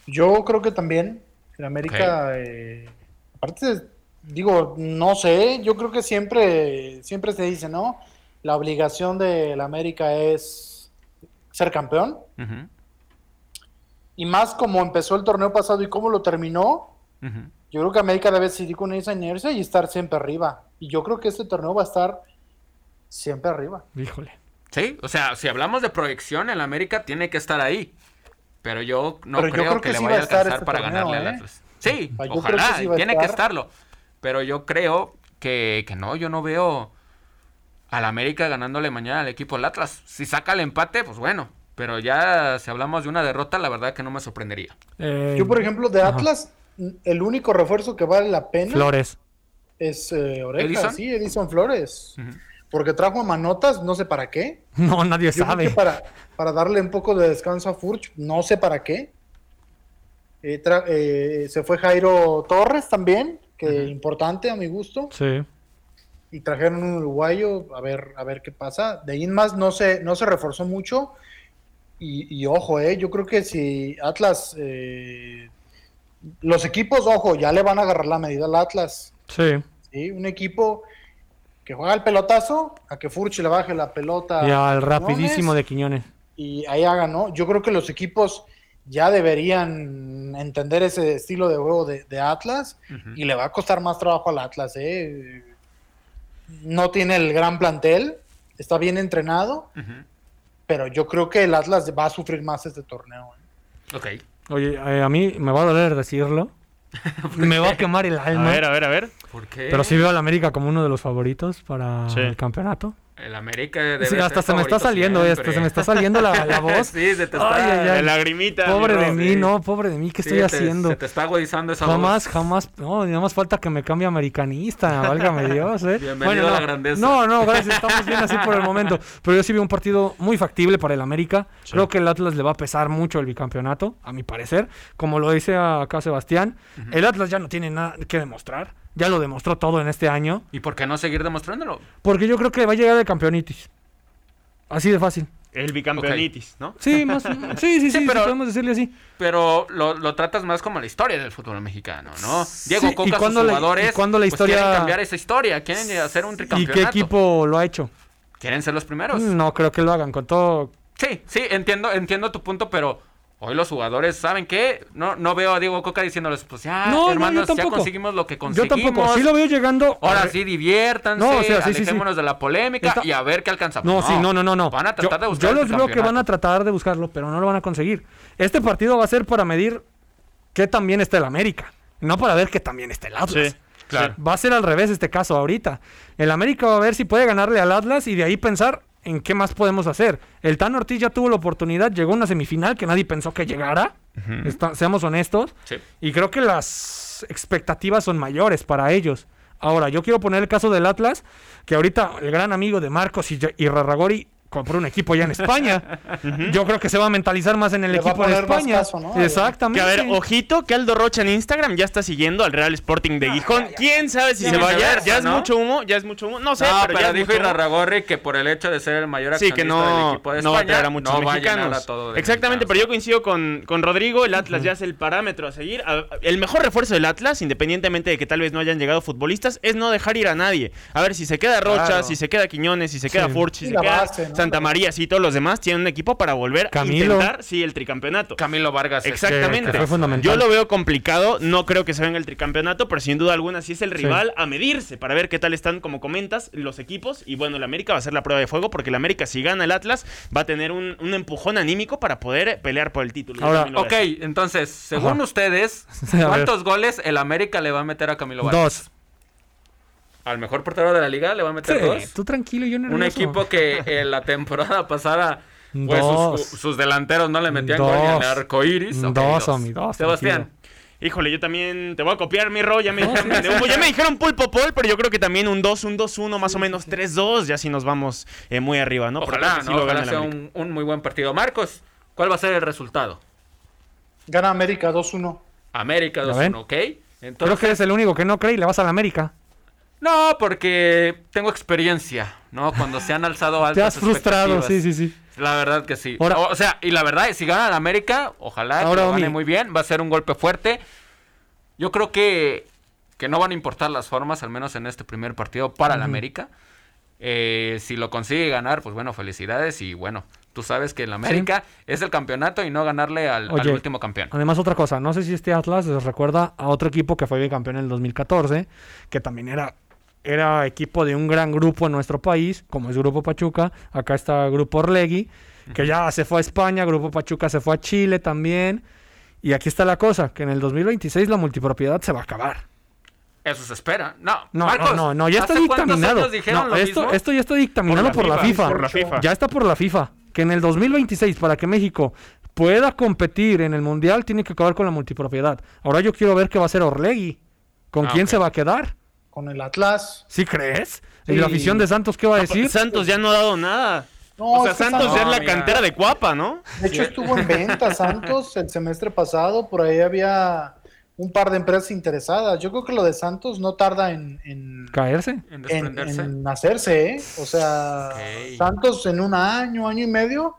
Yo creo que también el América, eh, aparte, digo, no sé, yo creo que siempre, siempre se dice, ¿no? La obligación del América es ser campeón. Ujú, Y más como empezó el torneo pasado y cómo lo terminó, yo creo que América debe seguir con esa inercia y estar siempre arriba. Y yo creo que este torneo va a estar siempre arriba. Híjole. Sí, o sea, si hablamos de proyección, el América tiene que estar ahí. Pero yo no Pero yo creo, que, que le sí vaya a va a estar alcanzar este para torneo, ganarle al ¿eh? Atlas. Sí, yo ojalá, que sí tiene que estar. estarlo. Pero yo creo que, que no, yo no veo al América ganándole mañana al equipo del Atlas. Si saca el empate, pues bueno. Pero ya si hablamos de una derrota, la verdad que no me sorprendería. Eh, Yo, por ejemplo, de Ajá. Atlas, el único refuerzo que vale la pena Flores. es eh, Oreja, ¿Edison? sí, Edison Flores. Porque trajo a Manotas, no sé para qué. No, nadie Yo sabe. para, para darle un poco de descanso a Furch, no sé para qué. Eh, tra- eh, se fue Jairo Torres también, que Ujú. importante a mi gusto. Sí. Y trajeron un uruguayo, a ver, a ver qué pasa. De ahí en más no se, no se reforzó mucho. Y, y ojo, eh, yo creo que si Atlas, eh, los equipos, ojo, ya le van a agarrar la medida al Atlas. Sí. ¿sí? Un equipo que juega el pelotazo, a que Furch le baje la pelota. Y a al rapidísimo Quiñones, de Quiñones. Y ahí hagan, ¿no? Yo creo que los equipos ya deberían entender ese estilo de juego de, de Atlas y le va a costar más trabajo al Atlas, ¿eh? No tiene el gran plantel, está bien entrenado, Ujú. Pero yo creo que el Atlas va a sufrir más este torneo. ¿eh? Ok. Oye, eh, a mí me va a doler decirlo. me va a quemar el A alma. ver, a ver, a ver. ¿Por qué? Pero sí veo al América como uno de los favoritos para Sí. el campeonato. El América debe Sí, hasta ser se me está saliendo, hasta se me está saliendo la, la voz. sí, se te está... Ay, ay, ay. La lagrimita. Pobre de mí, sí. no, pobre de mí, ¿qué Sí, estoy te- haciendo? Se te está agudizando esa Jamás, voz. jamás, no, nada más falta que me cambie americanista, válgame Dios, eh. Bienvenido no, a la grandeza. No, no, gracias, estamos bien así por el momento. Pero yo sí veo un partido muy factible para el América. Creo que el Atlas le va a pesar mucho el bicampeonato, a mi parecer. Como lo dice acá Sebastián, el Atlas ya no tiene nada que demostrar. Ya lo demostró todo en este año. ¿Y por qué no seguir demostrándolo? Porque yo creo que va a llegar el campeonitis. Así de fácil. El bicampeonitis, ¿no? Sí, más, sí, sí, sí, sí, pero- podemos decirle así. Pero lo, lo tratas más como la historia del fútbol mexicano, ¿no? Diego Sí, ¿y Coca, sus la- y jugadores, cuándo la pues, historia- quieren cambiar esa historia, quieren hacer un ¿Y tricampeonato. qué equipo lo ha hecho? Quieren ser los primeros. No creo que lo hagan con todo. Sí, sí, entiendo, entiendo tu punto, pero hoy los jugadores, ¿saben qué? No, no veo a Diego Coca diciéndoles, pues ya, No, no, yo hermanos, ya tampoco. conseguimos lo que Yo conseguimos. tampoco. Sí lo veo llegando. Ahora sí, diviértanse, No, o sea, sí, sí, sí. alejémonos de la polémica Está- y a ver qué alcanzamos. No, sí, no, no, no, no. Van a tratar yo, de buscar yo el los veo que van a tratar de buscarlo, pero no lo van a conseguir. Este partido va a ser para medir qué también está el América, no para ver qué también está el Atlas. Sí, claro. Va a ser al revés este caso ahorita. El América va a ver si puede ganarle al Atlas y de ahí pensar en qué más podemos hacer. El Tan Ortiz ya tuvo la oportunidad, llegó a una semifinal que nadie pensó que llegara. Está- seamos honestos. Sí. Y creo que las expectativas son mayores para ellos. Ahora, yo quiero poner el caso del Atlas, que ahorita el gran amigo de Marcos y, y Rarragori compró un equipo ya en España. Yo creo que se va a mentalizar más en el Le equipo de España. caso, ¿no? Que Exactamente. a ver, ojito, que Aldo Rocha en Instagram ya está siguiendo al Real Sporting de Gijón. ¿Quién sabe si Ya se va a viceversa, Ya es ¿no? mucho humo, ya es mucho humo. No sé, no, pero, pero, ya dijo. Irarragorri que por el hecho de ser el mayor Sí, que no, del equipo de no va a traer a muchos mexicanos. a todo de Exactamente, pero yo coincido con, con Rodrigo. El Atlas ya es el parámetro a seguir. El mejor refuerzo del Atlas, independientemente de que tal vez no hayan llegado futbolistas, es no dejar ir a nadie. A ver, si se queda Rocha, Claro. si se queda Quiñones, si se queda Sí. Furch, si se queda base, ¿no? Santa María, sí, todos los demás tienen un equipo para volver Camilo. a intentar, sí, el tricampeonato. Camilo Vargas. es- Exactamente. que fue fundamental. Yo lo veo complicado, no creo que se venga el tricampeonato, pero sin duda alguna sí es el rival a medirse para ver qué tal están, como comentas, los equipos. Y bueno, el América va a ser la prueba de fuego porque el América, si gana el Atlas, va a tener un, un empujón anímico para poder pelear por el título. Ahora, Ok, entonces, según Ajá. ustedes. ¿cuántos goles el América le va a meter a Camilo Vargas? Dos. Al mejor portero de la liga le va a meter Sí, dos. tú tranquilo, yo Un nervioso. equipo que en la temporada pasada pues, Dos. sus, sus delanteros no le metían gol ni Dos. al arco iris. Ok, Dos, Omi, dos, Sebastián, tranquilo. Híjole, yo también te voy a copiar, mi Ro. Ya me, dijeron, ya me dijeron pulpo pol, pero yo creo que también un 2, un 2-1, más o menos 3-2. Ya si nos vamos eh, muy arriba, ¿no? Creo ojalá, que sí ¿no? lo Ojalá el sea un, un muy buen partido. Marcos, ¿cuál va a ser el resultado? Gana América 2-1. ¿Ya América ven? 2-1, ¿ok? Creo Entonces, que eres el único que no cree y le vas a la América. No, porque tengo experiencia, ¿no? Cuando se han alzado altas Te has frustrado, sí, sí, sí. La verdad que sí. Ahora- o, sea, y la verdad, si gana la América, ojalá que Ahora, gane muy bien. Va a ser un golpe fuerte. Yo creo que, que no van a importar las formas, al menos en este primer partido, para la. América. Eh, si lo consigue ganar, pues bueno, felicidades. Y bueno, tú sabes que el América es el campeonato y no ganarle al, al último campeón. Además, otra cosa, no sé si este Atlas les recuerda a otro equipo que fue bicampeón en el 2014, que también era, era equipo de un gran grupo en nuestro país, como es Grupo Pachuca. Acá está Grupo Orlegui, que ya se fue a España, Grupo Pachuca se fue a Chile también. Y aquí está la cosa, que en el 2026 la multipropiedad se va a acabar. Eso se espera. No, No, Marcos, no, no, no, ya está ¿hace cuántos dictaminado. No, esto, esto ya está dictaminado por, la FIFA. Por la FIFA. Ya está por la FIFA. que en el 2026, para que México pueda competir en el Mundial, tiene que acabar con la multipropiedad. Ahora yo quiero ver qué va a hacer Orlegui. ¿Con Ah, quién se va a quedar? Con el Atlas. ¿Sí crees? ¿Y Sí. la afición de Santos qué va a decir? Santos ya no ha dado nada. No, o sea, Santos ya es la mira. cantera de Cuapa, ¿no? De hecho, estuvo en venta Santos el semestre pasado. Por ahí había un par de empresas interesadas. Yo creo que lo de Santos no tarda en, en, ¿Caerse? En en- desprenderse. en hacerse, ¿eh? O sea. Santos en un año, año y medio,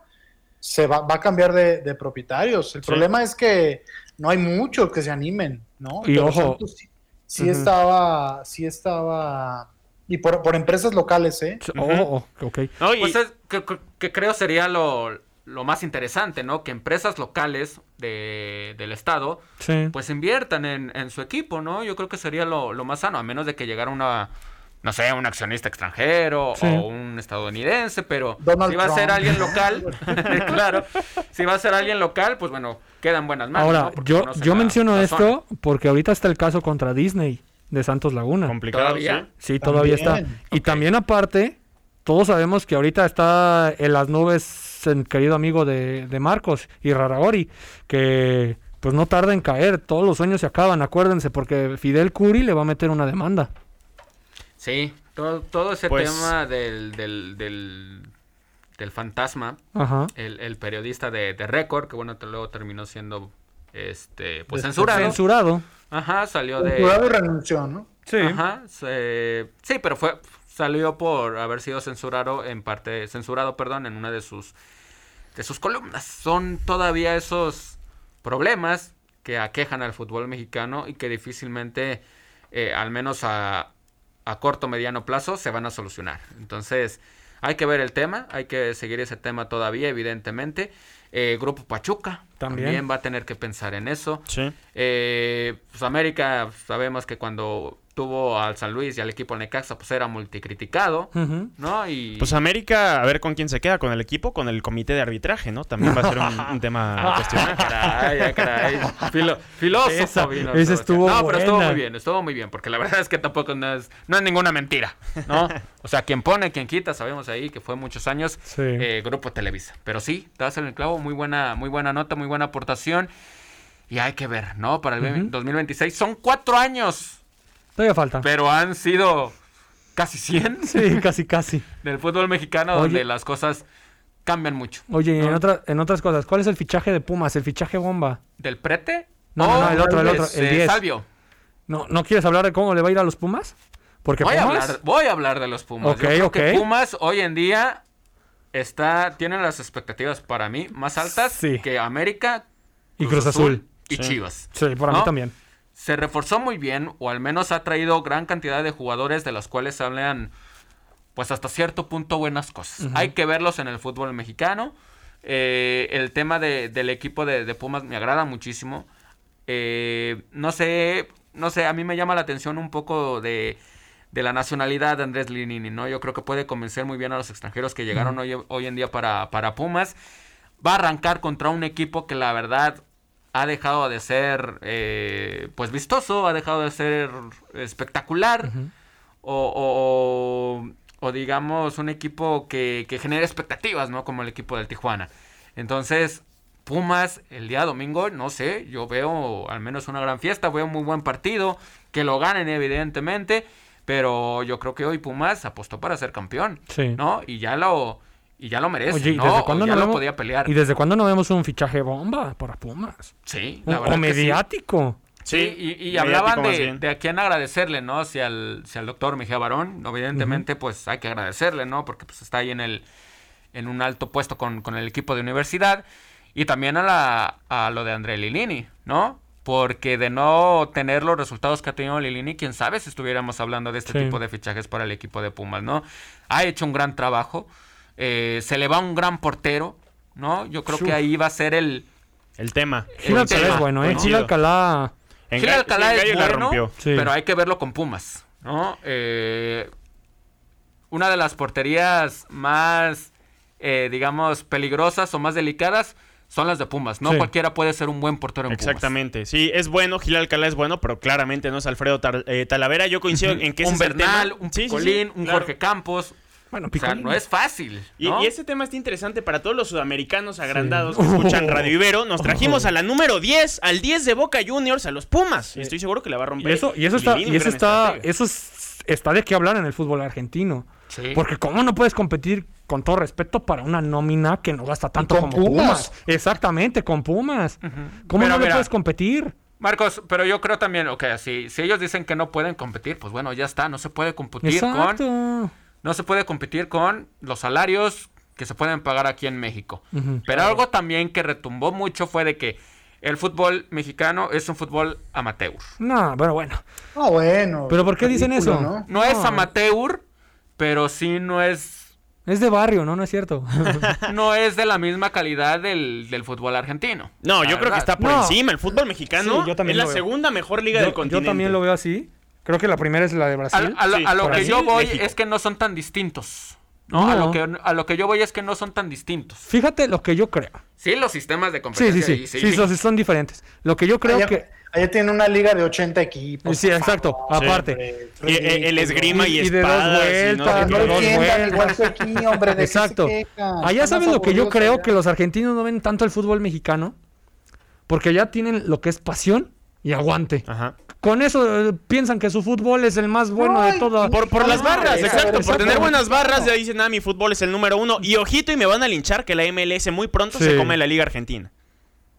se va, va a cambiar de, de propietarios. El Sí. problema es que no hay muchos que se animen, ¿no? Y ojo. Santos sí, sí Ujú. estaba, sí estaba, y por, por empresas locales, ¿eh? Oh, oh, ok. No, y- Pues es que, que- que creo sería lo, lo más interesante, ¿no? Que empresas locales de, del estado Sí. pues inviertan en, en su equipo, ¿no? Yo creo que sería lo, lo más sano, a menos de que llegara una, no sé, un accionista extranjero Sí. o un estadounidense, pero Donald si va a ser alguien local, claro, si va a ser alguien local, pues bueno, quedan buenas manos. Ahora, yo, yo la- menciono la zona. esto porque ahorita está el caso contra Disney de Santos Laguna. complicado, ¿Todavía? sí. Sí, todavía está. Y también aparte, todos sabemos que ahorita está en las nubes el querido amigo de, de Marcos y Raraori, que pues no tarda en caer, todos los sueños se acaban, acuérdense, porque Fidel Curi le va a meter una demanda. Sí, todo, todo ese Pues- tema del, del, del, del fantasma, Ajá. el, el periodista de, de Record, que bueno, luego terminó siendo este pues Des- censurado. Censurado. Ajá, salió de... Censurado y renunció, ¿no? Sí. Ajá, se- sí, pero fue salió por haber sido censurado en parte censurado, perdón, en una de sus de sus columnas. Son todavía esos problemas que aquejan al fútbol mexicano y que difícilmente eh, al menos a a corto mediano plazo se van a solucionar. Entonces, hay que ver el tema, hay que seguir ese tema todavía, evidentemente. Eh, Grupo Pachuca También. también va a tener que pensar en eso. Sí. Eh, pues América, sabemos que cuando tuvo al San Luis y al equipo Necaxa, pues era multicriticado. ¿no? Y Pues América, a ver con quién se queda, con el equipo, con el comité de arbitraje, ¿no? También va a ser un, un tema a cuestionar. Caray, caray. Filo- filósofo Esa- vino esa estuvo No, pero estuvo muy bien, estuvo muy bien, porque la verdad es que tampoco no es, no es ninguna mentira, ¿no? O sea, quien pone, quien quita, sabemos ahí que fue muchos años Sí. eh, Grupo Televisa. Pero sí, te das en el clavo, muy buena, muy buena nota, muy buena aportación. Y hay que ver, ¿no? Para el Ujú. 2026 son cuatro años Todavía falta. pero han sido casi 100 Sí, casi, casi. del fútbol mexicano Oye. donde las cosas cambian mucho. Oye, y en, ¿No? otra- en otras cosas, ¿cuál es el fichaje de Pumas? ¿El fichaje bomba? ¿Del prete? No, no, no, el otro, el otro, es, el eh, 10. Salvio. ¿No, ¿No quieres hablar de cómo le va a ir a los Pumas? Porque Voy a, Pumas... hablar, voy a hablar de los Pumas. Ok, Yo creo que Pumas hoy en día está, tienen las expectativas para mí más altas Sí. que América Y Cruz Azul. y Sí. Chivas. Sí, para mí ¿No? también. Se reforzó muy bien, o al menos ha traído gran cantidad de jugadores de los cuales hablan, pues hasta cierto punto, buenas cosas. Hay que verlos en el fútbol mexicano. Eh, el tema de- del equipo de, de Pumas me agrada muchísimo. Eh, no sé, no sé, a mí me llama la atención un poco de, de la nacionalidad de Andrés Linini, ¿no? Yo creo que puede convencer muy bien a los extranjeros que llegaron hoy, hoy en día para, para Pumas. Va a arrancar contra un equipo que la verdad ha dejado de ser eh, pues vistoso, ha dejado de ser espectacular o, o- o digamos un equipo que, que genera expectativas, ¿no? Como el equipo del Tijuana. Entonces, Pumas el día domingo, no sé, yo veo al menos una gran fiesta, veo un muy buen partido, que lo ganen evidentemente, pero yo creo que hoy Pumas apostó para ser campeón, Sí. ¿no? Y ya lo y ya lo merece, Oye, ¿y ¿no? desde O cuándo ya no lo vemos- podía pelear. ¿Y desde cuándo no vemos un fichaje bomba para Pumas? Sí, O, la verdad o que sí. mediático. Sí, y, hablaban de, de a quién agradecerle, ¿no? Si al, si al doctor Mejía Barón, evidentemente, pues hay que agradecerle, ¿no? Porque pues está ahí en el en un alto puesto con, con el equipo de universidad. Y también a, la, a lo de André Lilini, ¿no? Porque de no tener los resultados que ha tenido Lilini, quién sabe si estuviéramos hablando de este Sí. tipo de fichajes para el equipo de Pumas, ¿no? Ha hecho un gran trabajo. Eh, se le va un gran portero, ¿no? Yo creo Uf. que ahí va a ser el... El tema. Gil Alcalá es bueno, ¿eh? Gil Alcalá... Gil Alcalá es bueno. Sí. pero hay que verlo con Pumas, ¿no? Eh, una de las porterías más, eh, digamos, peligrosas o más delicadas son las de Pumas, ¿no? Sí. Cualquiera puede ser un buen portero en Pumas. Exactamente. Sí, es bueno, Gil Alcalá es bueno, pero claramente no es Alfredo Tar- eh, Talavera. Yo coincido en que ese un es el Bernal, tema. un Sí, sí, sí, Picolín, un claro. Jorge Campos. Bueno, O sea, no es fácil. Y, ¿no? y este tema está interesante para todos los sudamericanos agrandados que escuchan Radio Ibero. Nos trajimos a la número 10, al 10 de Boca Juniors, a los Pumas. Y estoy seguro que la va a romper. Y eso, y eso está, y eso está, eso es- está de qué hablar en el fútbol argentino. Sí. Porque cómo no puedes competir con todo respeto para una nómina que no gasta tanto con como Pumas. Pumas. Exactamente, con Pumas. ¿Cómo Pero no le mira, puedes competir? Marcos, pero yo creo también, ok, si, si ellos dicen que no pueden competir, pues bueno, ya está, no se puede competir con Exacto. No se puede competir con los salarios que se pueden pagar aquí en México. Pero algo también que retumbó mucho fue de que el fútbol mexicano es un fútbol amateur. No, pero bueno. Ah, bueno. ¿Pero por qué dicen eso? ¿no? No, es amateur, pero sí no es Es de barrio, ¿no? No es cierto. no es de la misma calidad del, del fútbol argentino. No, yo creo que está por No. encima. El fútbol mexicano Sí, yo también es la veo. segunda mejor liga yo, del yo continente. también lo veo así. Creo que la primera es la de Brasil. a lo, Sí, a lo por que yo voy México. es que no son tan distintos. ¿no? A, No. lo que, a lo que yo voy es que no son tan distintos. Fíjate lo que yo creo. Sí, los sistemas de Sí, competencia. sí, sí. ahí Sí, son, son diferentes. Lo que yo creo allá, que... allá tiene una liga de 80 equipos. Sí, exacto. favor, Aparte. Y, eh, el esgrima y, Y- y de dos espadas. y no de dos entiendan vueltas. aquí, hombre. ¿de se Exacto. Allá más lo que yo creo allá. que los argentinos no ven tanto el fútbol mexicano. Porque allá tienen lo que es pasión y aguante. Ajá. Con eso eh, piensan que su fútbol es el más bueno de todo. Por, por las barras, exacto. Por tener buenas barras, ya dicen, ah, mi fútbol es el número uno. Y ojito, y me van a linchar que la MLS muy pronto Sí. se come la Liga Argentina.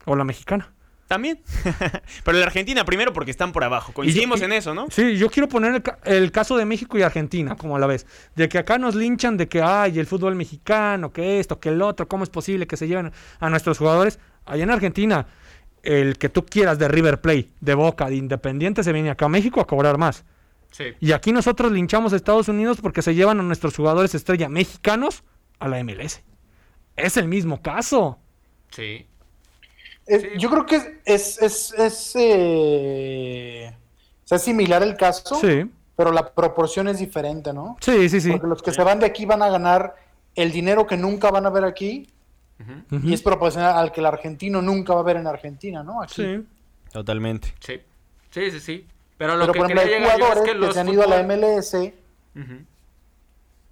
O la mexicana. También. Pero la Argentina primero porque están por abajo. Coincidimos Y- y- en eso, ¿no? Sí, yo quiero poner el, ca- el caso de México y Argentina, como a la vez. De que acá nos linchan de que, ay, el fútbol mexicano, que esto, que el otro, ¿cómo es posible que se lleven a nuestros jugadores? Allá en Argentina, el que tú quieras de River Plate, de Boca, de Independiente, se viene acá a México a cobrar más. Sí. Y aquí nosotros linchamos a Estados Unidos porque se llevan a nuestros jugadores estrella mexicanos a la MLS. Es el mismo caso. Sí. Es- Sí. Yo creo que es, es, es, es, eh, o sea, es similar el caso, Sí, pero la proporción es diferente, ¿no? sí, sí, sí. Porque los que se van de aquí van a ganar el dinero que nunca van a ver aquí Y es proporcional al que el argentino nunca va a ver en Argentina, ¿no? Aquí. Sí. Totalmente. Sí. Sí, sí, sí. Pero lo Pero que por ejemplo, hay es jugadores que se han ido a la MLS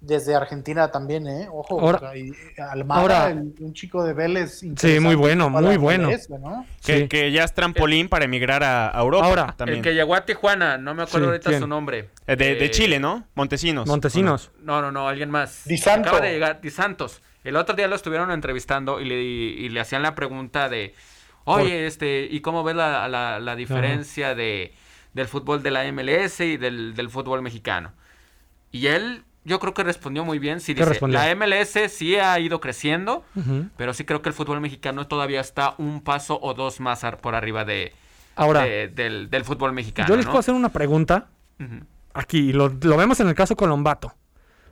desde Argentina también, ¿eh? Ojo, Ahora- y Almada, ahora- el- un chico de Vélez. Sí, muy bueno, muy bueno. MLS, ¿no? Que, Sí. que ya es trampolín para emigrar a, a Europa. Ahora, también. El que llegó a Tijuana, no me acuerdo Sí, ahorita ¿quién? su nombre. Eh, de, de Eh, Chile, ¿no? Montesinos. Montesinos. No, no, no, alguien más. Di Santo. Acaba de llegar, Di Santos. El otro día lo estuvieron entrevistando y le, y le hacían la pregunta de, oye, este, ¿y cómo ves la, la, la diferencia de, del fútbol de la MLS y del, del fútbol mexicano? Y él, yo creo que respondió muy bien. Sí, ¿Qué dice, respondió? la MLS sí ha ido creciendo, pero sí creo que el fútbol mexicano todavía está un paso o dos más ar- por arriba de, Ahora, de- del, del fútbol mexicano. yo les ¿no? puedo hacer una pregunta aquí, y lo, lo vemos en el caso Colombato.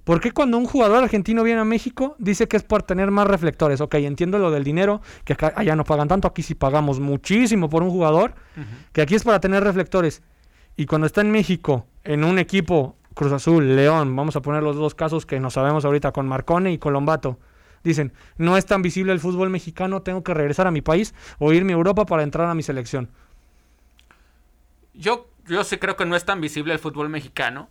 ¿Por qué cuando un jugador argentino viene a México dice que es por tener más reflectores? Ok, entiendo lo del dinero, que acá, allá no pagan tanto, aquí sí pagamos muchísimo por un jugador, que aquí es para tener reflectores. Y cuando está en México, en un equipo, Cruz Azul, León, vamos a poner los dos casos que nos sabemos ahorita con Marcone y Colombato. Dicen, no es tan visible el fútbol mexicano, tengo que regresar a mi país o irme a Europa para entrar a mi selección. Yo, yo sí creo que no es tan visible el fútbol mexicano.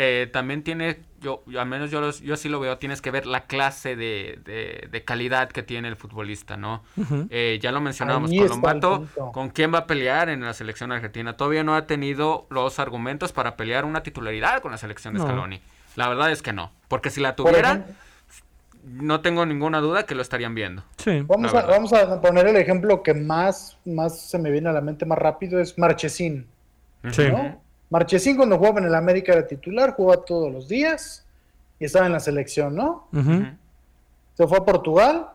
Eh, también tiene, yo, yo al menos yo, los- yo sí lo veo, tienes que ver la clase de, de- de calidad que tiene el futbolista, ¿no? Eh, ya lo mencionábamos, Colombato. ¿con quién va a pelear en la selección argentina? Todavía no ha tenido los argumentos para pelear una titularidad con la selección de No. Scaloni. La verdad es que no, porque si la Por tuviera, ejemplo, no tengo ninguna duda que lo estarían viendo. Sí. Vamos a, vamos a poner el ejemplo que más, más se me viene a la mente más rápido, es Marchesín. Sí. ¿no? Marchesín cuando jugaba en el América era titular, jugaba todos los días y estaba en la selección, ¿no? Se fue a Portugal,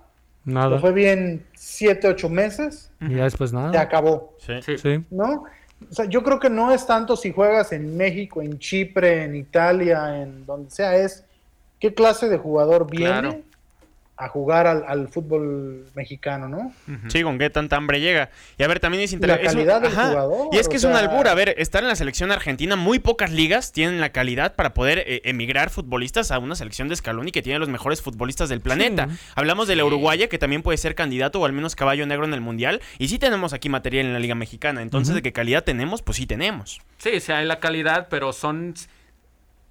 Nada. le fue bien 7, 8 meses, Y ya después se nada. acabó, Sí. Sí. Sí. ¿no? O sea, yo creo que no es tanto si juegas en México, en Chipre, en Italia, en donde sea, es qué clase de jugador viene Claro. A jugar al, al fútbol mexicano, ¿no? Sí, con qué tanta hambre llega. Y a ver, también es la interesante. calidad del jugador, Y es que es un sea- albur. A ver, estar en la selección argentina, muy pocas ligas tienen la calidad para poder eh, emigrar futbolistas a una selección de Scaloni que tiene los mejores futbolistas del planeta. Sí. Hablamos de la. Uruguaya, que también puede ser candidato o al menos caballo negro en el mundial. Y sí tenemos aquí material en la Liga Mexicana. Entonces. ¿de qué calidad tenemos? Pues sí tenemos. Sí, sí hay la calidad, pero son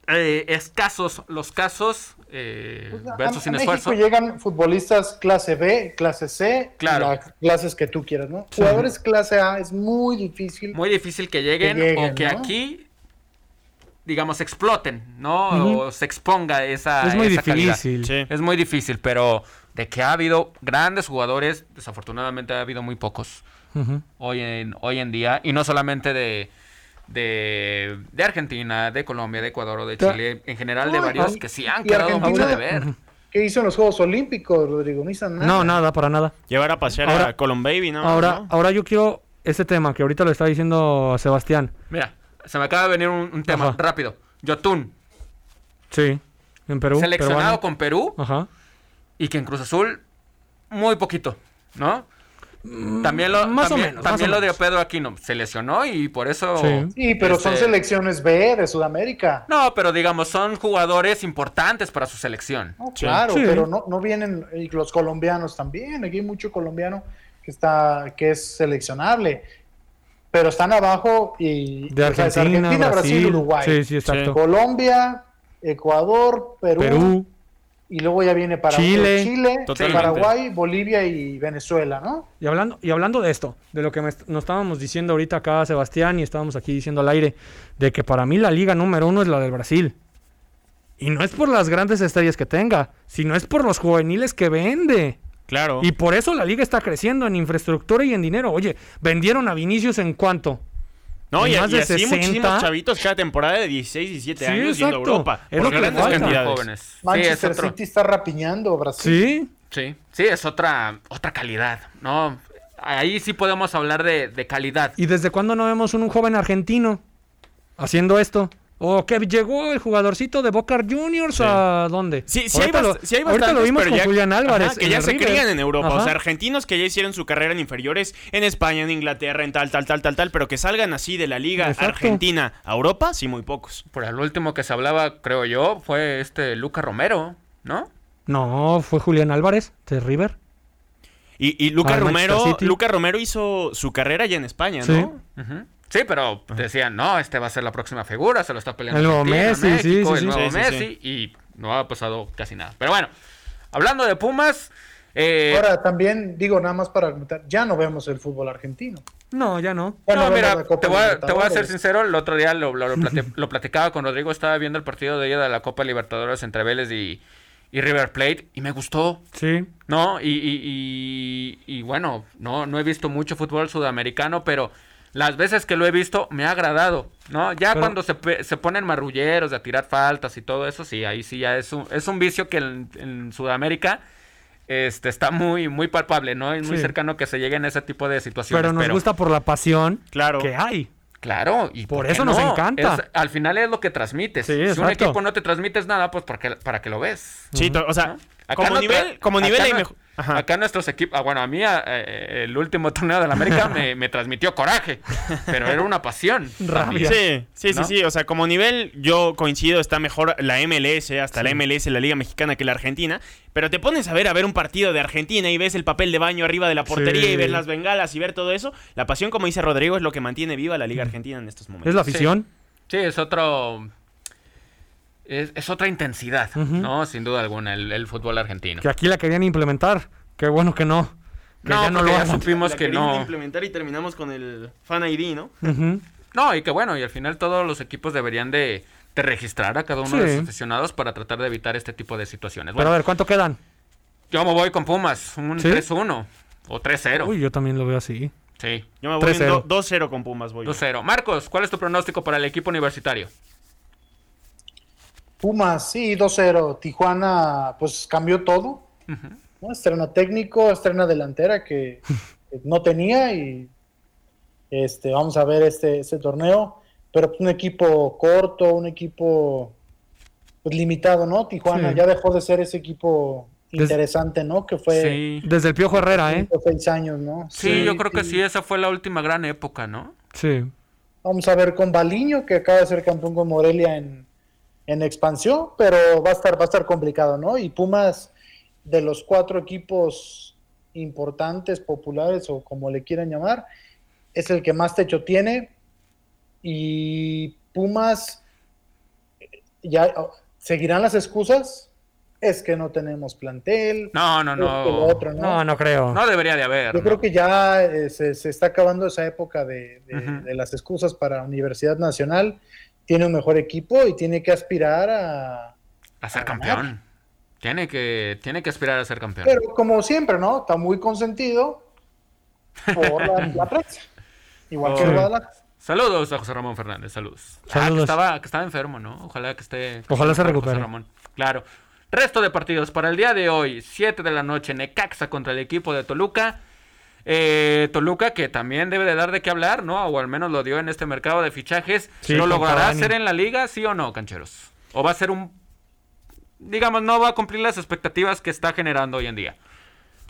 eh, escasos los casos eh, Pues, a- versus a sin México esfuerzo. llegan futbolistas clase B, clase C, Claro. las clases que tú quieras, ¿no? Jugadores clase A es muy difícil. Muy difícil que lleguen, Que lleguen, o que ¿no? aquí, digamos, exploten, ¿no? O se exponga esa, es muy esa calidad. difícil. Sí. Es muy difícil, pero de que ha habido grandes jugadores, desafortunadamente ha habido muy pocos hoy en, hoy en día. Y no solamente de, de, de Argentina, de Colombia, de Ecuador o de Chile, en general de varios que sí han quedado Argentina- mucho de ver. ¿Qué hizo en los Juegos Olímpicos, Rodrigo? No hizo nada. No, nada, para nada. Llevar a pasear Ahora- a Colon Baby, ¿no? Ahora, ¿No? ahora yo quiero este tema que ahorita lo está diciendo Sebastián. Mira, se me acaba de venir un, un tema Ajá. rápido. Yotun, Sí, en Perú. seleccionado peruano. con Perú Ajá. y que en Cruz Azul muy poquito, ¿no? También lo, Mm, más o menos, también más o lo de. Pedro Aquino se lesionó y por eso. Sí. Sí, pero son este, selecciones B de Sudamérica. No, pero digamos, son jugadores importantes para su selección. No, claro, Sí. pero no, no vienen y los colombianos también. Aquí hay mucho colombiano que está que es seleccionable. Pero están abajo y De o sea, es Argentina, Brasil, Uruguay. Sí, sí, exacto. Colombia, Ecuador, Perú, Perú. Y luego ya viene para Chile. Chile Totalmente. Paraguay, Bolivia y Venezuela, ¿no? Y hablando, y hablando de esto, de lo que me nos estábamos diciendo ahorita acá Sebastián y estábamos aquí diciendo al aire, de que para mí la liga número uno es la del Brasil. Y no es por las grandes estrellas que tenga, sino es por los juveniles que vende. Claro. Y por eso la liga está creciendo en infraestructura y en dinero. Oye, vendieron a Vinicius en cuánto? No, y, más y de así 60. muchísimos chavitos cada temporada de 16, 17 Sí, años yendo a. Europa. Es lo que grandes falta. cantidades. jóvenes. Sí, es Manchester otro- City está rapiñando Brasil. Sí, Sí, sí, es otra, otra calidad, ¿no? Ahí sí podemos hablar de, de calidad. ¿Y desde cuándo no vemos un joven argentino haciendo esto? ¿O que llegó el jugadorcito de Boca Juniors a dónde? Sí, sí hay, Ahorita bast- lo- sí hay ahorita lo vimos con ya, Julián Álvarez. ajá, que ya se River. crían en Europa. O sea, argentinos que ya hicieron su carrera en inferiores en España, en Inglaterra, en tal, tal, tal, tal, tal, pero que salgan así de la liga Exacto. argentina a Europa, sí, muy pocos. Por el último que se hablaba, creo yo, fue este Luca Romero, ¿no? No, fue Julián Álvarez de River. Y, y Luca Romero. Luca Romero hizo su carrera ya en España, Sí. ¿no? Ujú. Sí, pero decían, no, este va a ser la próxima figura, se lo está peleando El nuevo Messi, sí, México, sí, el sí. nuevo Sí, sí, Messi, y no ha pasado casi nada. Pero bueno, hablando de Pumas, eh, Ahora también digo nada más para comentar, ya no vemos el fútbol argentino. No, ya no. Ya no, mira, la Copa te voy, a, te voy a ser sincero, el otro día lo, lo- lo plate- lo platicaba con Rodrigo, estaba viendo el partido de ella de la Copa Libertadores entre Vélez y, y River Plate, y me gustó, Sí. ¿no? Y, y- y- y bueno, no, no he visto mucho fútbol sudamericano, pero las veces que lo he visto me ha agradado, ¿no? Ya Pero- cuando se, se ponen marrulleros de a tirar faltas y todo eso, sí, ahí sí ya es un, es un vicio que en, en Sudamérica este, está muy, muy palpable, ¿no? Es muy Sí. cercano que se lleguen a ese tipo de situaciones. Pero nos gusta por la pasión Claro. que hay. Claro, y Por eso nos no? encanta. Es- al final es lo que transmites. Sí, si un equipo no te transmites nada, pues ¿para qué, para que lo ves? Sí, o sea, como no nivel, como nivel hay no- mejor. Ajá. Acá nuestros equipos, ah, bueno, a mí a- eh, el último torneo de la América me, me transmitió coraje, pero era una pasión. Rabia. Sí, sí, sí, ¿No? sí. O sea, como nivel, yo coincido, está mejor la MLS, hasta la. MLS, la Liga Mexicana, que la Argentina. Pero te pones a ver, a ver un partido de Argentina y ves el papel de baño arriba de la portería Sí. y ves las bengalas y ver todo eso. La pasión, como dice Rodrigo, es lo que mantiene viva la Liga Argentina en estos momentos. Es la afición. Sí, es otro... Es, es otra intensidad. ¿no? Sin duda alguna, el, el fútbol argentino. Que aquí la querían implementar. Qué bueno que no. Que No, ya no lo ya supimos La que querían no... implementar y terminamos con el Fan ID, ¿no? No, y que bueno, y al final todos los equipos deberían de, de registrar a cada uno de sus aficionados para tratar de evitar este tipo de situaciones. Pero Bueno, a ver, ¿cuánto quedan? yo me voy con Pumas, un ¿Sí? 3-1 o 3-0. Uy, yo también lo veo así. Sí, Yo me voy en 3-0. do- 2-0 con Pumas, voy. yo. 2-0. Marcos, ¿cuál es tu pronóstico para el equipo universitario? Pumas, sí, 2-0. Tijuana, pues cambió todo. Ujú. ¿no? Estrena técnico, estrena delantera que que no tenía y este, vamos a ver este, este torneo. Pero pues, un equipo corto, un equipo pues, limitado, ¿no? Tijuana Sí. ya dejó de ser ese equipo interesante, ¿no? Que fue Sí. Desde el Piojo Herrera, ¿eh? seis años, ¿no? Sí, yo creo que sí, esa fue la última gran época, ¿no? Sí. Vamos a ver con Baliño, que acaba de ser campeón con Morelia en, en expansión, pero va a estar, va a estar complicado, ¿no? Y Pumas, de los cuatro equipos importantes, populares o como le quieran llamar, es el que más techo tiene. Y Pumas ya oh, seguirán las excusas. Es que no tenemos plantel. No, no, lo no. otro, ¿no? No, no creo. No debería de haber. Yo ¿no? creo que ya eh, se, se está acabando esa época de, de las excusas para Universidad Nacional. Tiene un mejor equipo y tiene que aspirar a... A ser a campeón. Tiene que, tiene que aspirar a ser campeón. Pero como siempre, ¿no? Está muy consentido por la, la prensa. Igual que el Guadalajara. Saludos a José Ramón Fernández, saludos. Ah, que Saludos. estaba, que estaba enfermo, ¿no? Ojalá que esté. Ojalá se José recupere. Ramón. Claro. Resto de partidos para el día de hoy, 7 de la noche, Necaxa contra el equipo de Toluca. Eh, Toluca que también debe de dar de qué hablar, ¿no? O al menos lo dio en este mercado de fichajes. Sí, ¿Lo logrará hacer en la liga, sí o no, cancheros? ¿O va a ser un... Digamos, no va a cumplir las expectativas que está generando hoy en día?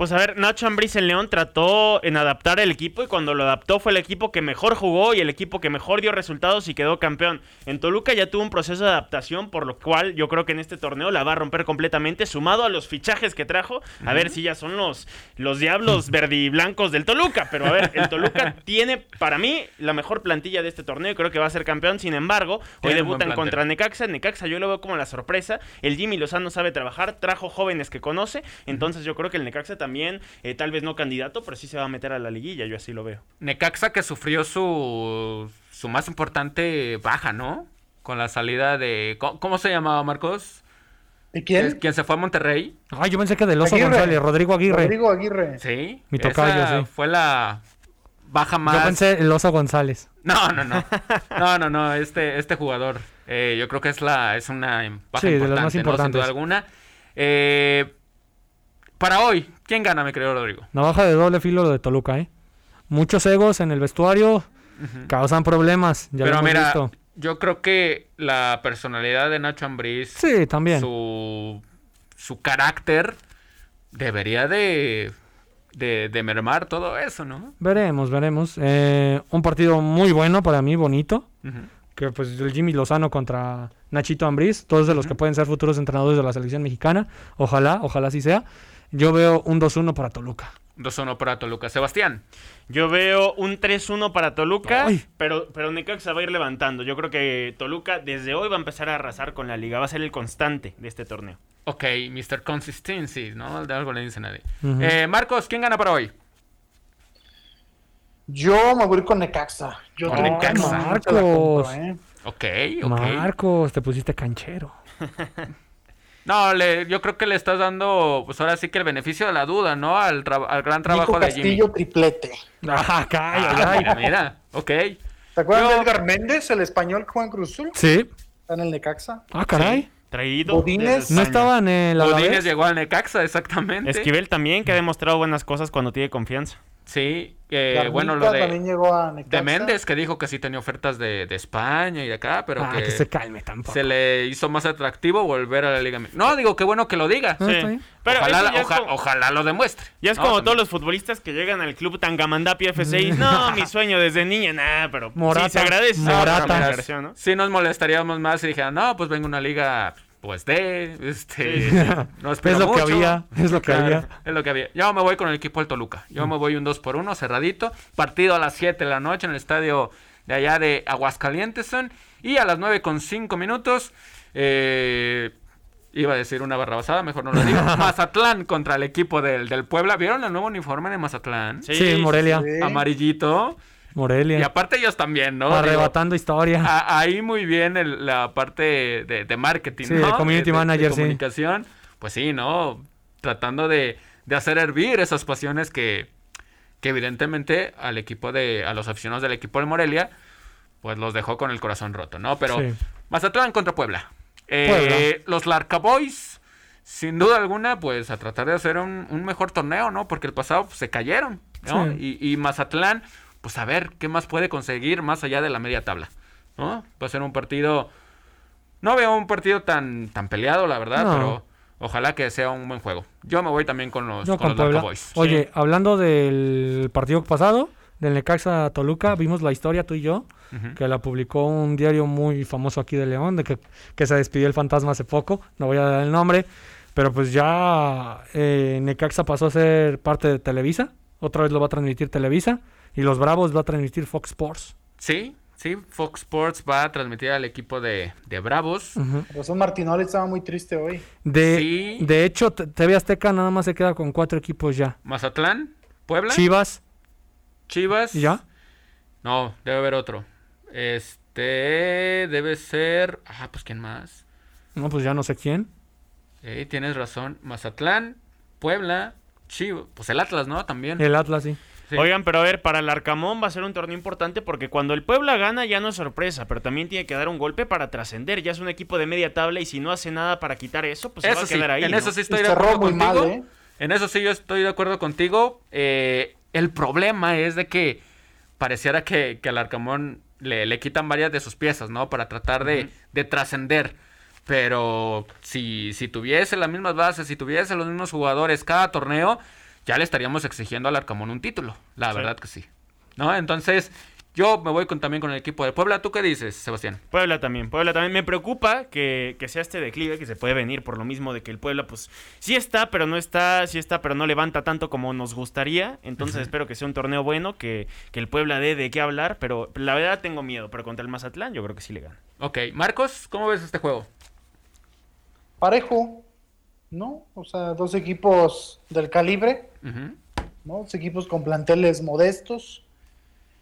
Pues a ver, Nacho Ambriz en León trató en adaptar el equipo y cuando lo adaptó fue el equipo que mejor jugó y el equipo que mejor dio resultados y quedó campeón. En Toluca ya tuvo un proceso de adaptación, por lo cual yo creo que en este torneo la va a romper completamente, sumado a los fichajes que trajo. A ver si ya son los, los diablos verdiblancos del Toluca. Pero a ver, el Toluca tiene para mí la mejor plantilla de este torneo y creo que va a ser campeón. Sin embargo, hoy debutan contra Necaxa. Necaxa yo lo veo como la sorpresa. El Jimmy Lozano sabe trabajar, trajo jóvenes que conoce. Entonces yo creo que el Necaxa también, eh, tal vez no candidato, pero sí se va a meter a la liguilla. Yo así lo veo. Necaxa que sufrió su, su más importante baja, ¿no? Con la salida de... ¿Cómo, cómo se llamaba, Marcos? ¿Y quién? ¿Quién? ¿Quién se fue a Monterrey? Ay, yo pensé que del Oso Aguirre. González, Rodrigo Aguirre. Rodrigo Aguirre. Sí. Mi tocayo, esa sí. Fue la baja más... Yo pensé el Oso González. No, no, no. No, no, no. Este, este jugador, eh, yo creo que es la, es una baja Sí, de las importante, más ¿no? Sin importantes. duda alguna. Eh, para hoy, ¿quién gana, me creo, Rodrigo? Navaja de doble filo lo de Toluca, ¿eh? Muchos egos en el vestuario causan problemas. Ya lo Pero hemos mira, visto. yo creo que la personalidad de Nacho Ambriz, Sí, también. su, su carácter, debería de, de, de mermar todo eso, ¿no? Veremos, veremos. Eh, un partido muy bueno para mí, bonito. Que pues el Jimmy Lozano contra Nachito Ambriz, todos de los que pueden ser futuros entrenadores de la selección mexicana. Ojalá, ojalá así sea. Yo veo un 2-1 para Toluca. 2-1 para Toluca. Sebastián. Yo veo un 3-1 para Toluca, Ay. pero, pero Necaxa va a ir levantando. Yo creo que Toluca desde hoy va a empezar a arrasar con la liga. Va a ser el constante de este torneo. Ok, Mr. Consistency, ¿no? De algo le dicen a nadie. Ujú. Eh, Marcos, ¿quién gana para hoy? Yo me voy a ir con Necaxa. Yo Con Necaxa. Marcos. compro, ¿eh? Ok, ok. Marcos, te pusiste canchero. No, le, yo creo que le estás dando, pues ahora sí que el beneficio de la duda, ¿no? Al, tra- al gran trabajo Nico de Jimmy. Castillo triplete. Ah, calla, Ah, mira, mira, ok. ¿Te acuerdas Yo- de Edgar Méndez, el español que juega en Cruz Azul? Sí. Está en el Necaxa. Ah, caray. Traído. ¿No estaban en la Godínez llegó al Necaxa, exactamente. Esquivel también, que ha demostrado buenas cosas cuando tiene confianza. Sí, eh, bueno, lo también de, llegó a Necaxa. de Méndez, que dijo que sí tenía ofertas de, de España y de acá, pero Ah, que, que se calme tampoco. se le hizo más atractivo volver a la Liga Mexicana. No, digo, qué bueno que lo diga. Ah, Sí. Pero ojalá, oja- como- ojalá lo demuestre. Ya es ¿no? como También. todos los futbolistas que llegan al club Tangamandapio F6. No, mi sueño desde niña, nada, pero Morata, sí se agradece. Morata. Sí nos molestaríamos más si dijeran, no, pues vengo a una liga, pues de, este, Sí, no espero Es lo que había, es lo que Claro, había. Es lo que había. Yo me voy con el equipo del Toluca. Yo me voy un 2 por 1 cerradito. Partido a las 7 de la noche en el estadio de allá de Aguascalientes. son. Y a las 9 con 5 minutos. eh, iba a decir una barrabasada, mejor no lo digo. Mazatlán contra el equipo del, del Puebla. ¿Vieron el nuevo uniforme de Mazatlán? Sí, Morelia. Sí. Amarillito. Y Morelia. aparte ellos también, ¿no? Digo, Arrebatando historia. a- ahí muy bien el- la parte de, de marketing, Sí, ¿no? de community manager, sí. comunicación. Pues sí, ¿no? Tratando de, de hacer hervir esas pasiones que, que evidentemente al equipo de, a los aficionados del equipo de Morelia, pues los dejó con el corazón roto, ¿no? Pero Sí. Mazatlán contra Puebla. Eh, Puebla. Los Larca Boys, sin duda alguna, pues a tratar de hacer un, un mejor torneo, ¿no? Porque el pasado pues, se cayeron, ¿no? Sí. Y, y Mazatlán, pues a ver qué más puede conseguir más allá de la media tabla, ¿no? Va a ser un partido... No veo un partido tan, tan peleado, la verdad, No. pero ojalá que sea un buen juego. Yo me voy también con los, Yo con con los. Boys. Oye, hablando del partido pasado, del Necaxa Toluca, vimos la historia tú y yo, que la publicó un diario muy famoso aquí de León, de que, que se despidió el fantasma hace poco, no voy a dar el nombre, pero pues ya eh, Necaxa pasó a ser parte de Televisa, otra vez lo va a transmitir Televisa, y los Bravos va a transmitir Fox Sports. Sí, Sí, Fox Sports va a transmitir al equipo de, de Bravos. Ujú. Razón Martinoli estaba muy triste hoy. De, Sí. de hecho, TV Azteca nada más se queda con cuatro equipos ya. Mazatlán, Puebla, Chivas, Chivas. ¿y ya. No, debe haber otro. Este debe ser. Ah, pues quién más. No, pues ya no sé quién. Eh, tienes razón. Mazatlán, Puebla, Chivas. Pues el Atlas, ¿no? También. El Atlas, sí. Sí. Oigan, pero a ver, para el Arcamón va a ser un torneo importante porque cuando el Puebla gana ya no es sorpresa, pero también tiene que dar un golpe para trascender. Ya es un equipo de media tabla y si no hace nada para quitar eso, pues se va Eso a sí, quedar ahí. en ¿no? eso sí Y estoy de acuerdo muy mal, contigo. ¿eh? En eso sí yo estoy de acuerdo contigo. Eh, el problema es de que pareciera que, que al Arcamón le, le quitan varias de sus piezas, ¿no? Para tratar de, de trascender. Pero si, si tuviese las mismas bases, si tuviese los mismos jugadores cada torneo, ya le estaríamos exigiendo al Arcamón un título. La Sí. verdad que sí. ¿No? Entonces, yo me voy con, también con el equipo de Puebla. ¿Tú qué dices, Sebastián? Puebla también, Puebla también. Me preocupa que, que sea este declive que se puede venir por lo mismo de que el Puebla, pues, sí está, pero no está, sí está, pero no levanta tanto como nos gustaría. Entonces espero que sea un torneo bueno, que, que el Puebla dé de qué hablar, pero la verdad tengo miedo, pero contra el Mazatlán yo creo que sí le gana. Ok, Marcos, ¿cómo ves este juego? Parejo, ¿no? O sea, dos equipos del calibre. ¿no? Dos equipos con planteles modestos.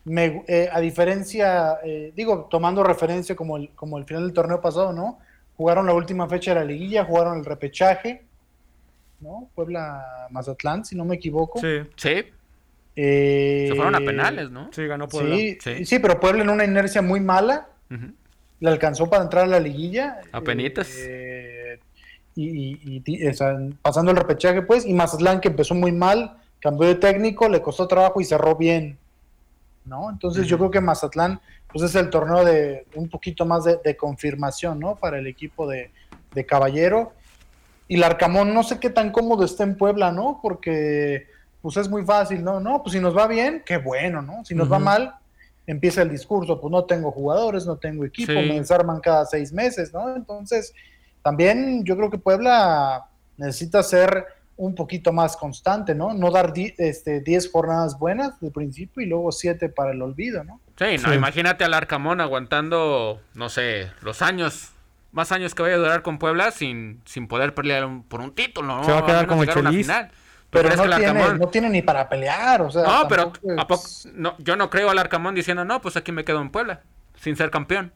Me- eh, a diferencia, eh, digo, tomando referencia como el, como el final del torneo pasado, ¿no? Jugaron la última fecha de la liguilla, jugaron el repechaje, ¿no? Puebla-Mazatlán, si no me equivoco. Sí, Sí, Eh, se fueron a penales, ¿no? sí, ganó Puebla. Sí, Sí. sí, pero Puebla en una inercia muy mala, le alcanzó para entrar a la liguilla. Apenitas. eh, y, y- y- o sea, pasando el repechaje, pues, y Mazatlán que empezó muy mal, cambió de técnico, le costó trabajo y cerró bien. ¿No? Entonces yo creo que Mazatlán, pues es el torneo de un poquito más de, de confirmación, ¿no? Para el equipo de, de Caballero. Y el Arcamón, no sé qué tan cómodo está en Puebla, ¿no? Porque, pues es muy fácil, ¿no? No, pues si nos va bien, qué bueno, ¿no? Si nos va mal, empieza el discurso, pues no tengo jugadores, no tengo equipo, Sí. me desarman cada seis meses, ¿no? Entonces, también yo creo que Puebla necesita ser un poquito más constante, ¿no? No dar di- este, 10 jornadas buenas de principio y luego 7 para el olvido, ¿no? Sí, no, Sí. imagínate al Arcamón aguantando, no sé, los años, más años que vaya a durar con Puebla sin, sin poder pelear un- por un título, ¿no? Se va a quedar como el llegar a una Chelis. final. Pero no que el tiene, Arcamón- no tiene ni para pelear, o sea. No, pero tampoco es- ¿a poco? No, yo no creo al Arcamón diciendo, no, pues aquí me quedo en Puebla, sin ser campeón.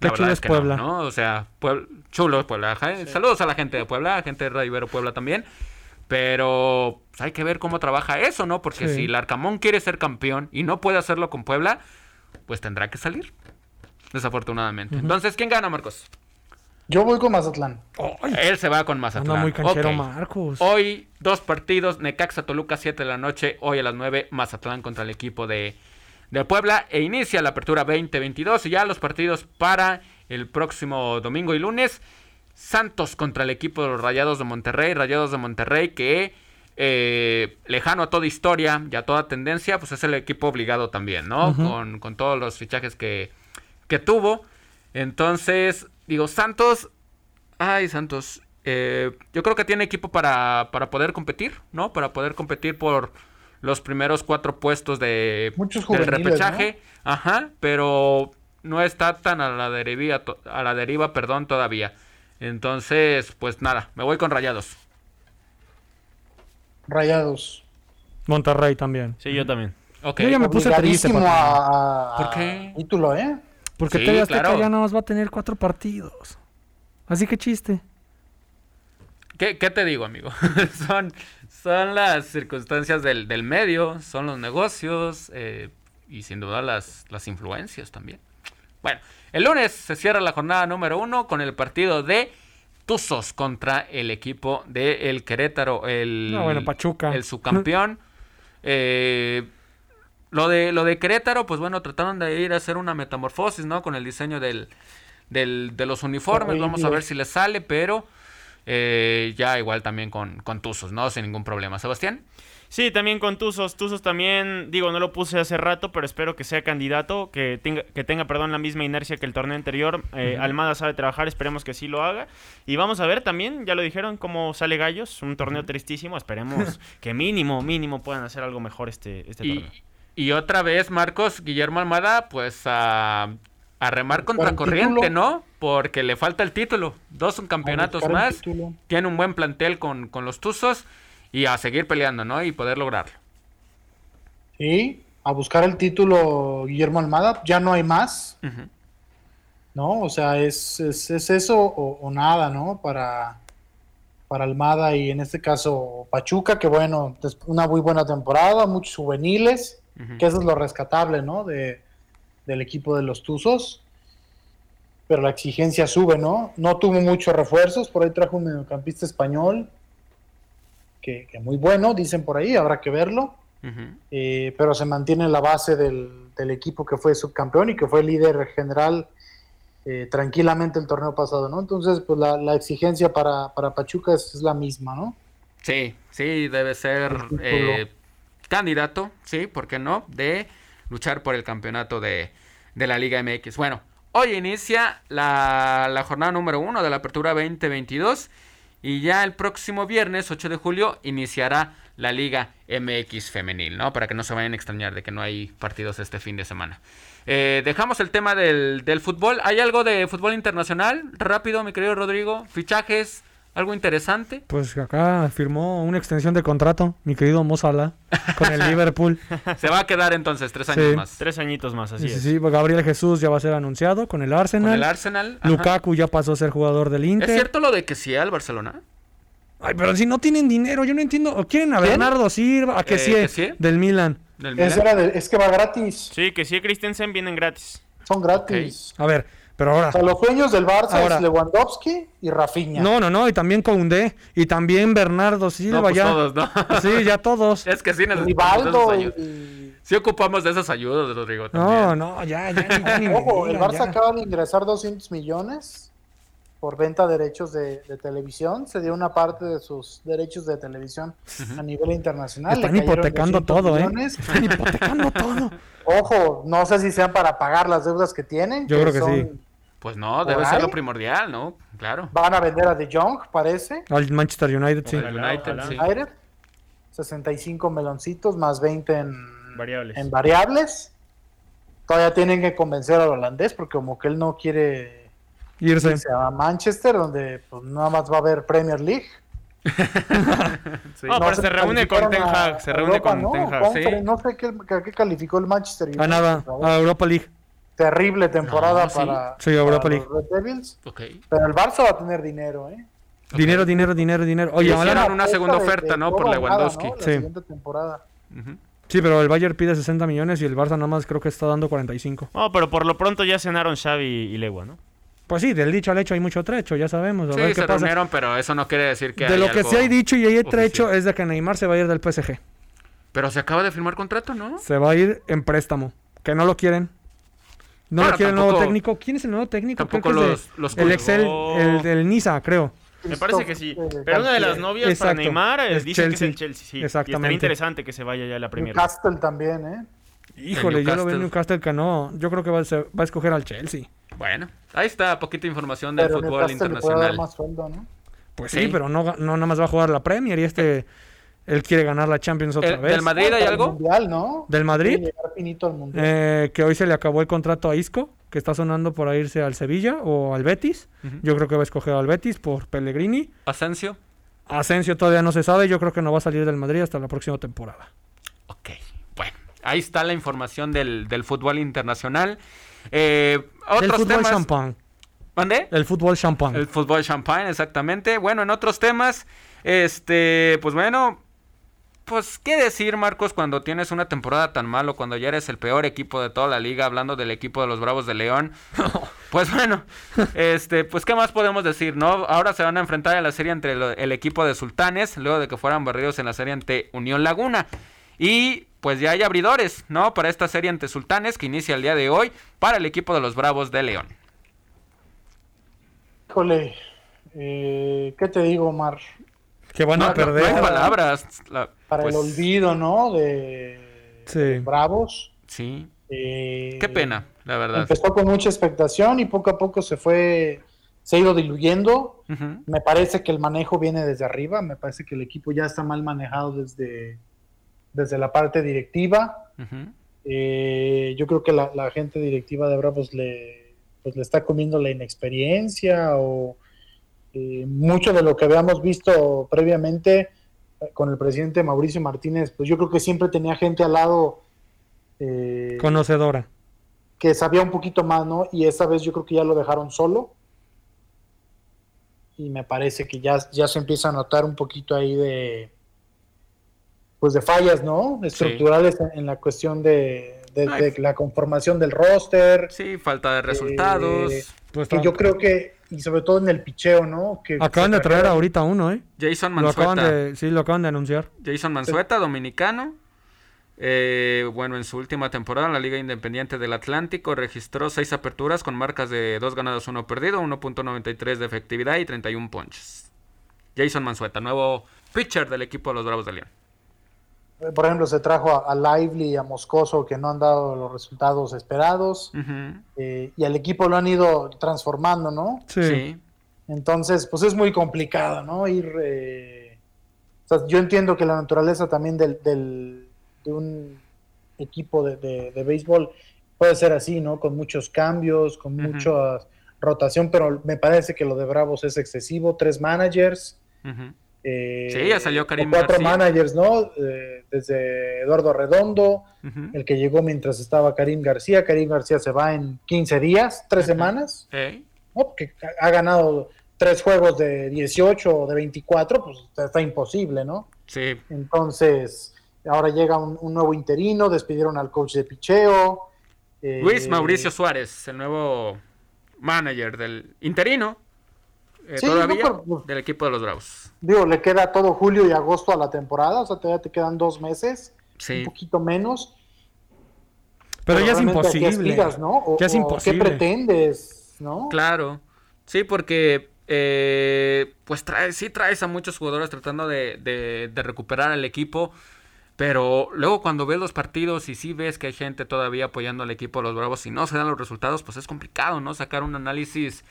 Qué La chulo verdad es que Puebla. ¿no? O sea, Puebla, chulo es Puebla. Saludos a la gente de Puebla, gente de Radio Ibero Puebla también. Pero pues, hay que ver cómo trabaja eso, ¿no? Porque Sí. si el Arcamón quiere ser campeón y no puede hacerlo con Puebla, pues tendrá que salir. Desafortunadamente. Entonces, ¿quién gana, Marcos? Yo voy con Mazatlán. Él se va con Mazatlán. anda muy canchero. Marcos. Hoy, dos partidos, Necaxa Toluca, 7 de la noche. Hoy a las 9, Mazatlán contra el equipo de, de Puebla. E inicia la apertura 2022. Y ya los partidos para el próximo domingo y lunes. Santos contra el equipo de los Rayados de Monterrey. Rayados de Monterrey que, eh, lejano a toda historia y a toda tendencia, pues es el equipo obligado también, ¿no? Con, con todos los fichajes que, que tuvo. Entonces, digo, Santos Ay, Santos. eh, yo creo que tiene equipo para, para poder competir, ¿no? Para poder competir por los primeros cuatro puestos de, Muchos del repechaje. Ajá, pero no está tan a la deriva, a la deriva, perdón, todavía. Entonces, pues nada, me voy con Rayados. Rayados. Monterrey también. Sí, yo también. Ok. Yo ya me puse triste, a, a- ¿Por qué? título, ¿eh? Porque Sí, TV Azteca claro. ya nada más va a tener cuatro partidos. Así que chiste. ¿Qué, qué te digo, amigo? son, son las circunstancias del, del medio, son los negocios eh, y sin duda las, las influencias también. Bueno, el lunes se cierra la jornada número uno con el partido de Tuzos contra el equipo de el Querétaro, el, No, bueno, Pachuca. el subcampeón. Eh, lo de, lo de Querétaro, pues bueno, trataron de ir a hacer una metamorfosis, ¿no? Con el diseño del, del- de los uniformes. Vamos a ver si les sale, pero eh, ya igual también con, con Tuzos, ¿no? Sin ningún problema. Sebastián. Sí, también con Tuzos. Tuzos también, digo, no lo puse hace rato, pero espero que sea candidato, que tenga, que tenga perdón, la misma inercia que el torneo anterior. Eh, Almada sabe trabajar, esperemos que sí lo haga. Y vamos a ver también, ya lo dijeron, cómo sale Gallos. Un torneo tristísimo, esperemos que mínimo, mínimo puedan hacer algo mejor este, este Y, torneo. Y otra vez, Marcos, Guillermo Almada, pues a, a remar contra corriente, título. ¿no? Porque le falta el título. Dos campeonatos más. Tiene un buen plantel con, con los Tuzos. Y a seguir peleando, ¿no? Y poder lograrlo. Sí, a buscar el título Guillermo Almada. Ya no hay más. ¿no? O sea, es, es, es eso o, o nada, ¿no? Para, para Almada y en este caso Pachuca, que bueno, una muy buena temporada, muchos juveniles, que eso es lo rescatable, ¿no? De, del equipo de los Tuzos. Pero la exigencia sube, ¿no? No tuvo muchos refuerzos, por ahí trajo un mediocampista español, que, que muy bueno, dicen por ahí, habrá que verlo. Eh, pero se mantiene la base del, del equipo que fue subcampeón y que fue líder general eh, tranquilamente el torneo pasado, ¿no? Entonces, pues la, la exigencia para, para Pachuca es, es la misma, ¿no? Sí, sí, debe ser eh, candidato, sí, ¿por qué no? De luchar por el campeonato de, de la Liga MX. Bueno, hoy inicia la, la jornada número uno de la Apertura 2022 y ya el próximo viernes, 8 de julio, iniciará la Liga MX femenil, ¿no? Para que no se vayan a extrañar de que no hay partidos este fin de semana. Eh, dejamos el tema del, del fútbol. ¿Hay algo de fútbol internacional? Rápido, mi querido Rodrigo. Fichajes, algo interesante. Pues acá firmó una extensión de contrato, mi querido Mozala, con el Liverpool. Se va a quedar entonces tres años Sí. más. Tres añitos más, así Sí, sí, es. sí, Gabriel Jesús ya va a ser anunciado con el Arsenal. Con el Arsenal. ajá. Lukaku ya pasó a ser jugador del Inter. ¿Es cierto lo de que sí al Barcelona? Ay, pero si no tienen dinero, yo no entiendo. ¿O quieren a ¿Quién? Bernardo Silva? ¿A que Eh, sí? Del Milan. Del Es, Milan? era de- es que va gratis, Sí, que sí, Christensen vienen gratis. son gratis. A ver, pero ahora. O sea, los sueños del Barça Ahora- es Lewandowski y Rafinha. No, no, no, y también Koundé, y también Bernardo Silva, No, pues ya. todos, ¿no? Sí, ya todos. es que sí necesitamos y, Sí ocupamos de esas ayudas, Rodrigo. No, también. no, ya, ya, ya ni me Ojo, el Barça ya. acaba de ingresar 200 millones por venta de derechos de, de televisión. Se dio una parte de sus derechos de televisión a nivel internacional. Están hipotecando 200 todo, ¿eh? Están hipotecando todo. Ojo, no sé si sean para pagar las deudas que tienen. Yo creo que sí. Pues no, ¿Por debe ser ahí? lo primordial, ¿no? Claro. Van a vender a De Jong, parece. Al Manchester United, sí. El United, sí. United. 65 meloncitos más 20 en Variables. en variables. Todavía tienen que convencer al holandés porque como que él no quiere Irse. irse a Manchester, donde pues, nada más va a haber Premier League. Sí. No, pero se reúne con Ten Hag, se reúne Europa, con ¿no? Ten Hag, sí. No sé qué, a qué calificó el Manchester United. A nada, a Europa League. Terrible temporada No, sí. para, Sí, para League. los Red Devils. Ok. Pero el Barça va a tener dinero, ¿eh? Dinero, dinero, dinero, dinero. Oye, Hicieron hablando- una segunda de- oferta, de ¿no? Por Lewandowski. ¿no? La Sí. siguiente temporada. Ujú. Sí, pero el Bayern pide 60 millones y el Barça nada más creo que está dando 45. No, pero por lo pronto ya cenaron Xavi y Legua, ¿no? Pues sí, del dicho al hecho hay mucho trecho, ya sabemos. A Sí, ver qué se pasa. reunieron, pero eso no quiere decir que de hay lo que algo sí hay dicho y hay trecho oficial. es de que Neymar se va a ir del PSG. Pero se acaba de firmar contrato, ¿no? Se va a ir en préstamo. Que no lo quieren. No Bueno, lo quiere el nuevo técnico. ¿Quién es el nuevo técnico? Creo tampoco que es de- los- el. Excel, el del Niza, creo. Me parece que sí. Pero una de las novias para Exacto. Neymar eh, Es dice que es el Chelsea. Sí. Y Exactamente. estaría interesante que se vaya ya a la Premier. Newcastle también, ¿eh? Híjole, yo lo veo en Newcastle. Que no. Yo creo que va a, ser- va a escoger al Chelsea. Bueno, ahí está, poquita información del Pero fútbol Newcastle le puede dar internacional. más sueldo, ¿no? Pues Sí. sí, pero no, no nada más va a jugar la Premier y este. Él quiere ganar la Champions otra El- vez. del Madrid hay algo? Mundial, ¿no? ¿Del Madrid? Quiere llegar finito al mundial. Eh, que hoy se le acabó el contrato a Isco, que está sonando para irse al Sevilla o al Betis. Yo creo que va a escoger al Betis por Pellegrini. Asensio. Asensio todavía no se sabe. Yo creo que no va a salir del Madrid hasta la próxima temporada. Ok, bueno, ahí está la información del, del fútbol internacional. Eh, otros el fútbol temas. champán. ¿Mande? El fútbol champán. El fútbol champagne, exactamente. Bueno, en otros temas, este, pues bueno, pues qué decir, Marcos, cuando tienes una temporada tan malo, cuando ya eres el peor equipo de toda la liga, hablando del equipo de los Bravos de León. pues bueno, este, pues qué más podemos decir, ¿no? Ahora se van a enfrentar en la serie entre lo- el equipo de Sultanes, luego de que fueran barridos en la serie ante Unión Laguna. Y pues ya hay abridores, ¿no? Para esta serie ante Sultanes que inicia el día de hoy para el equipo de los Bravos de León. Híjole, eh, ¿qué te digo, Omar? que van No, a no- perder. no hay palabras. la- Para pues, el olvido, ¿no? De, Sí. de Bravos. Sí, Eh, qué pena, la verdad. Empezó con mucha expectación y poco a poco se fue, se ha ido diluyendo. Me parece que el manejo viene desde arriba, me parece que el equipo ya está mal manejado desde, desde la parte directiva. Eh, yo creo que la, la, gente directiva de Bravos le, pues, le está comiendo la inexperiencia o eh, mucho de lo que habíamos visto previamente con el presidente Mauricio Martínez, pues yo creo que siempre tenía gente al lado. Eh, Conocedora. Que sabía un poquito más, ¿no? Y esta vez yo creo que ya lo dejaron solo. Y me parece que ya, ya se empieza a notar un poquito ahí de. Pues de fallas, ¿no? Estructurales en, en, la cuestión de, de, de, la conformación del roster. Sí, falta de resultados. Eh, pues que yo creo que y sobre todo en el picheo, ¿no? Que acaban de traer ahorita uno, ¿eh? Jason Manzueta. Lo de, sí, lo acaban de anunciar. Jason Manzueta, dominicano. Eh, bueno, en su última temporada en la Liga Independiente del Atlántico registró seis aperturas con marcas de dos ganados, uno perdido, 1.93 de efectividad y 31 ponches. Jason Manzueta, nuevo pitcher del equipo de los Bravos de León por ejemplo, se trajo a, a, Lively y a Moscoso que no han dado los resultados esperados uh -huh. eh, y al equipo lo han ido transformando, ¿no? Sí. sí. Entonces, pues es muy complicado, ¿no? Ir. Eh... O sea, yo entiendo que la naturaleza también del, del de un equipo de, de, de, béisbol puede ser así, ¿no? Con muchos cambios, con uh -huh. mucha rotación, pero me parece que lo de Bravos es excesivo. Tres managers. Uh -huh. Eh, sí, ya salió Karim cuatro García. managers, ¿no? Eh, desde Eduardo Redondo, uh -huh. el que llegó mientras estaba Karim García. Karim García se va en 15 días, tres uh -huh. semanas. ¿Eh? ¿no? Porque ha ganado tres juegos de 18 o de 24, pues está imposible, ¿no? Sí. Entonces, ahora llega un, un nuevo interino, despidieron al coach de picheo. Eh, Luis Mauricio Suárez, el nuevo manager del interino. Eh, sí, todavía no, pero, del equipo de los Bravos. Digo, le queda todo julio y agosto a la temporada, o sea, todavía te quedan dos meses, sí. un poquito menos. Pero, pero ya es imposible. Aspiras, ¿no? o, ya es imposible. ¿Qué pretendes, no? Claro, sí, porque eh, pues trae, sí traes a muchos jugadores tratando de, de, de recuperar al equipo. Pero luego cuando ves los partidos y sí ves que hay gente todavía apoyando al equipo de los Bravos y no se dan los resultados, pues es complicado, ¿no? Sacar un análisis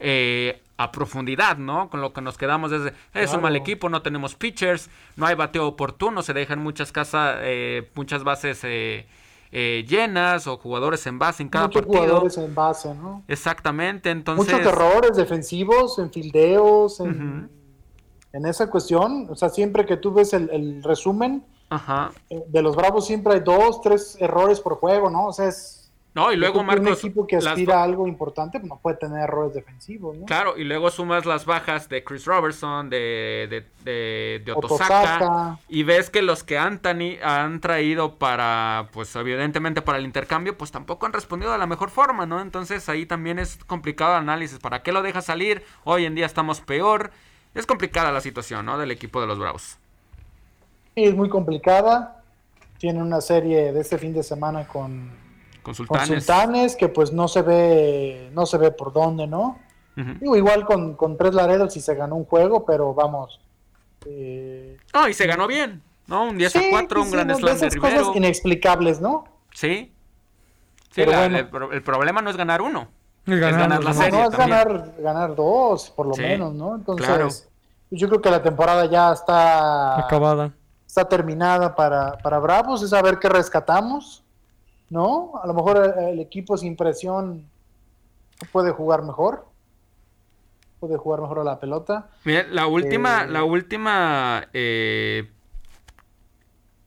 eh, a profundidad, ¿no? Con lo que nos quedamos es claro. un mal equipo, no tenemos pitchers, no hay bateo oportuno, se dejan muchas casas, eh, muchas bases eh, llenas o jugadores en base en cada Muchos partido. jugadores en base, ¿no? Exactamente, entonces... Muchos errores defensivos, en fildeos, en, uh -huh. en esa cuestión, o sea, siempre que tú ves el, el resumen, Ajá. de los Bravos siempre hay dos, tres errores por juego, ¿no? O sea, es no, y luego Marcos. Un equipo que aspira las... a algo importante pues no puede tener errores defensivos, ¿no? Claro, y luego sumas las bajas de Chris Robertson, de, de, de, de Otosaka, Otosaka, y ves que los que han, tani, han traído para, pues evidentemente para el intercambio, pues tampoco han respondido de la mejor forma, ¿no? Entonces ahí también es complicado el análisis. ¿Para qué lo dejas salir? Hoy en día estamos peor. Es complicada la situación, ¿no? Del equipo de los Bravos. Sí, es muy complicada. Tiene una serie de este fin de semana con con sultanes. con sultanes. que pues no se ve no se ve por dónde no uh -huh. Digo, igual con, con, tres Laredos y se ganó un juego pero vamos eh... no y se ganó bien no un 10 sí, a 4 un sí, gran no, slam de, de Rivero cosas inexplicables no sí sí la, bueno. el, el, problema no es ganar uno es ganar, es ganar la no, serie no es también. ganar ganar dos por lo sí, menos no entonces claro. yo creo que la temporada ya está acabada está terminada para, para Bravos es a ver qué rescatamos ¿no? A lo mejor el, equipo sin presión puede jugar mejor. Puede jugar mejor a la pelota. Mira, la última, eh... la última, eh...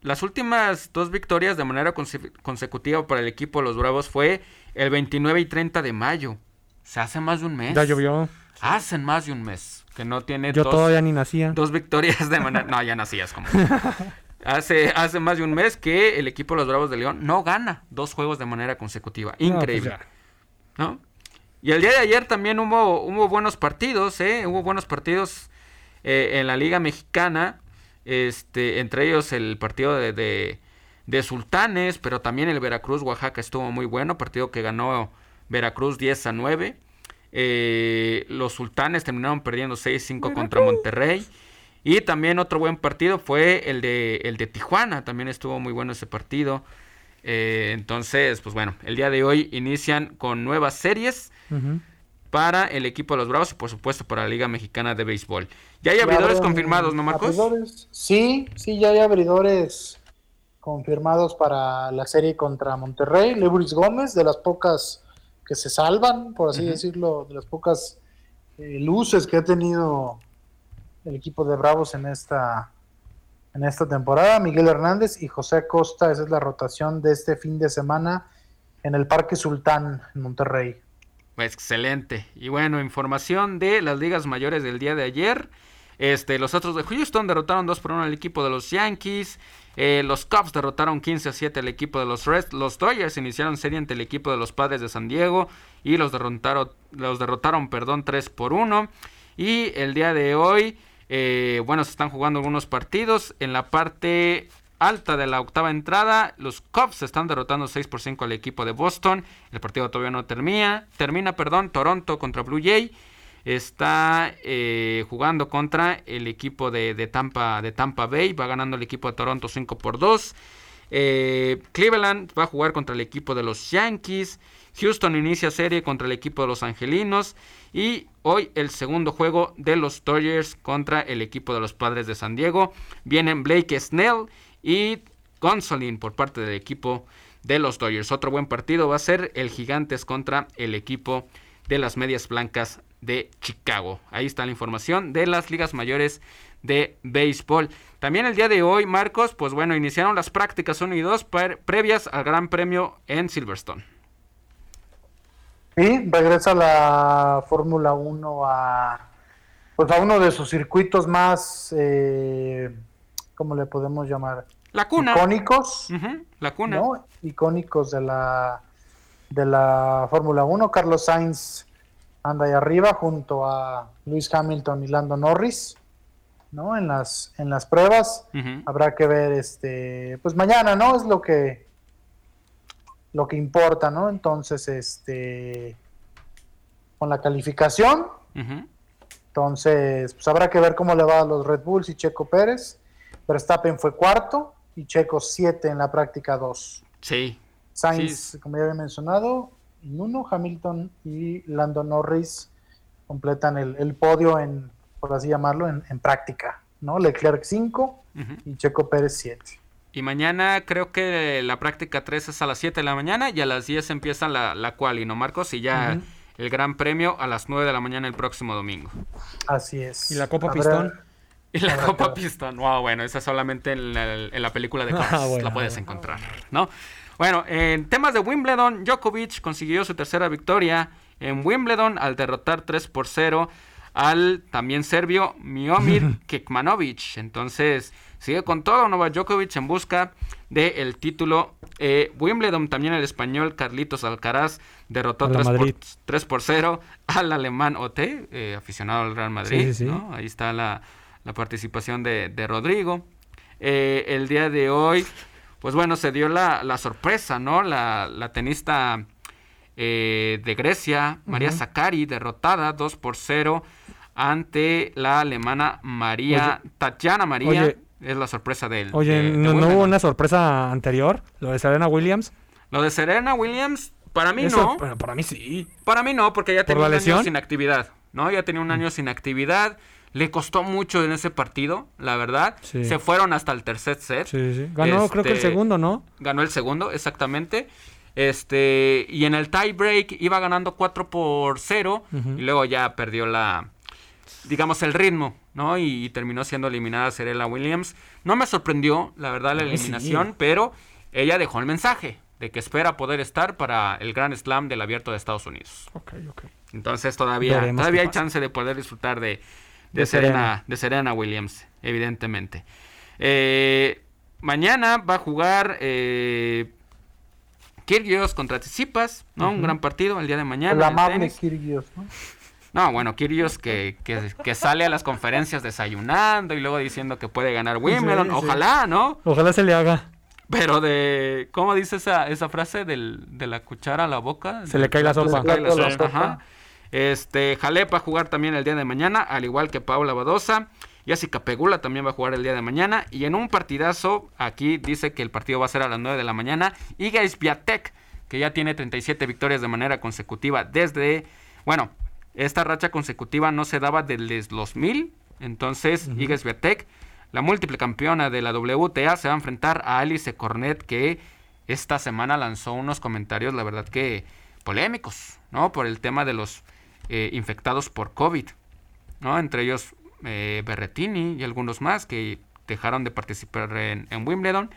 las últimas dos victorias de manera conse consecutiva para el equipo de los Bravos fue el 29 y 30 de mayo. Se hace más de un mes. Ya llovió. Hacen más de un mes que no tiene. Yo dos, todavía ni nacía. Dos victorias de manera. no, ya nacías como. Hace, hace más de un mes que el equipo de los Bravos de León no gana dos juegos de manera consecutiva. Increíble. No, pues ¿no? Y el día de ayer también hubo, hubo buenos partidos, ¿eh? Hubo buenos partidos eh, en la Liga Mexicana. Este, entre ellos el partido de, de, de, Sultanes, pero también el Veracruz-Oaxaca estuvo muy bueno. Partido que ganó Veracruz 10 a 9. Eh, los Sultanes terminaron perdiendo 6-5 contra Monterrey. Y también otro buen partido fue el de, el de Tijuana, también estuvo muy bueno ese partido. Eh, entonces, pues bueno, el día de hoy inician con nuevas series uh -huh. para el equipo de los Bravos y por supuesto para la Liga Mexicana de Béisbol. Ya hay abridores confirmados, ¿no, Marcos? Abridores, sí, sí, ya hay abridores confirmados para la serie contra Monterrey. Lebris Gómez, de las pocas que se salvan, por así decirlo, de las pocas eh, luces que ha tenido el equipo de Bravos en esta, en esta temporada. Miguel Hernández y José Costa, esa es la rotación de este fin de semana en el Parque Sultán en Monterrey. Excelente. Y bueno, información de las ligas mayores del día de ayer. Este, los otros de Houston derrotaron 2 por 1 al equipo de los Yankees. Eh, los Cubs derrotaron 15 a 7 al equipo de los Reds. Los Dodgers iniciaron serie ante el equipo de los Padres de San Diego y los derrotaron, los derrotaron perdón, 3 por 1. Y el día de hoy, eh, bueno, se están jugando algunos partidos. En la parte alta de la octava entrada, los Cubs están derrotando 6 por 5 al equipo de Boston. El partido todavía no termina. Termina, perdón, Toronto contra Blue Jay está eh, jugando contra el equipo de, Tampa, de Tampa Bay. Va ganando el equipo de Toronto 5 por 2. Eh, Cleveland va a jugar contra el equipo de los Yankees. Houston inicia serie contra el equipo de los Angelinos. Y hoy el segundo juego de los Dodgers contra el equipo de los Padres de San Diego. Vienen Blake Snell y Gonsolin por parte del equipo de los Dodgers. Otro buen partido va a ser el Gigantes contra el equipo de las Medias Blancas de Chicago. Ahí está la información de las ligas mayores de béisbol. También el día de hoy, Marcos, pues bueno, iniciaron las prácticas 1 y 2 previas al Gran Premio en Silverstone. Sí, regresa la Fórmula 1 a, pues a uno de sus circuitos más, eh, ¿cómo le podemos llamar? La cuna. Icónicos. la cuna. ¿no? Icónicos de la, de la Fórmula 1. Carlos Sainz anda ahí arriba junto a Luis Hamilton y Lando Norris, ¿no? En las, en las pruebas. Habrá que ver, este, pues mañana, ¿no? Es lo que, lo que importa, ¿no? Entonces, este, con la calificación, entonces, pues habrá que ver cómo le va a los Red Bulls y Checo Pérez. Verstappen fue cuarto y Checo siete en la práctica dos. Sí. Sainz, como ya había mencionado, uno, Hamilton y Lando Norris completan el, podio en, por así llamarlo, en, práctica, ¿no? Leclerc 5 y Checo Pérez 7. Y mañana creo que la práctica 3 es a las 7 de la mañana y a las 10 empieza la, la quali, ¿no, Marcos? Y ya el Gran Premio a las 9 de la mañana el próximo domingo. Así es. ¿Y la Copa Pistón? Y la Copa Pistón. Wow, bueno, esa solamente en la, película de Cars ah, la puedes encontrar, ¿no? Bueno, en temas de Wimbledon, Djokovic consiguió su tercera victoria en Wimbledon al derrotar 3 por 0 al también serbio Miomir Kekmanovic. Entonces, sigue con todo Novak Djokovic en busca del título. Eh, Wimbledon, también el español Carlitos Alcaraz derrotó 3 por, 0 al alemán OT, eh, aficionado al Real Madrid. Ahí está la, participación de, Rodrigo. Eh, el día de hoy pues bueno, se dio la, sorpresa, ¿no? La, tenista eh, de Grecia, María Zakari, derrotada 2 por 0 ante la alemana María, Tatiana María. es la sorpresa del. Oye, ¿no, hubo una sorpresa anterior? ¿Lo de Serena Williams? Lo de Serena Williams, para mí no. para mí sí. Para mí no, porque ya tenía un año sin actividad, ¿no? Ya tenía un año sin actividad. Le costó mucho en ese partido, la verdad. Se fueron hasta el tercer set. Sí, sí. Ganó creo que el este, segundo, ¿no? Ganó el segundo, exactamente. Este, y en el tie break iba ganando 4 por 0 y luego ya perdió la digamos el ritmo, ¿no? Y, terminó siendo eliminada Serena Williams. No me sorprendió, la verdad, la eliminación, pero ella dejó el mensaje de que espera poder estar para el Grand Slam del Abierto de Estados Unidos. Ok, ok. Entonces todavía, todavía hay chance de poder disfrutar de, de, Serena, de Serena Williams, evidentemente. Eh, mañana va a jugar eh, Kirgios contra Tsitsipas, ¿no? Un gran partido el día de mañana. El amable Kirgios, ¿no? No, bueno, Kyrgios que, que, sale a las conferencias desayunando y luego diciendo que puede ganar Wimbledon. Ojalá, ¿no? Ojalá se le haga. Pero de... ¿Cómo dice esa, esa frase del, de la cuchara a la boca? Se le cae la sopa. Se le cae la sopa. Ajá. Este, Jalep va a jugar también el día de mañana, al igual que Paula Badosa. Jessica Pegula también va a jugar el día de mañana. Y en un partidazo, aquí dice que el partido va a ser a las 9 de la mañana. Iga Swiatek, que ya tiene 37 victorias de manera consecutiva desde... Bueno, esta racha consecutiva no se daba desde los 1000. Entonces, Iga Swiatek la múltiple campeona de la WTA, se va a enfrentar a Alice Cornet, que esta semana lanzó unos comentarios, la verdad que polémicos, ¿no? Por el tema de los eh, infectados por COVID, ¿no? Entre ellos eh, Berretini y algunos más que dejaron de participar en, Wimbledon.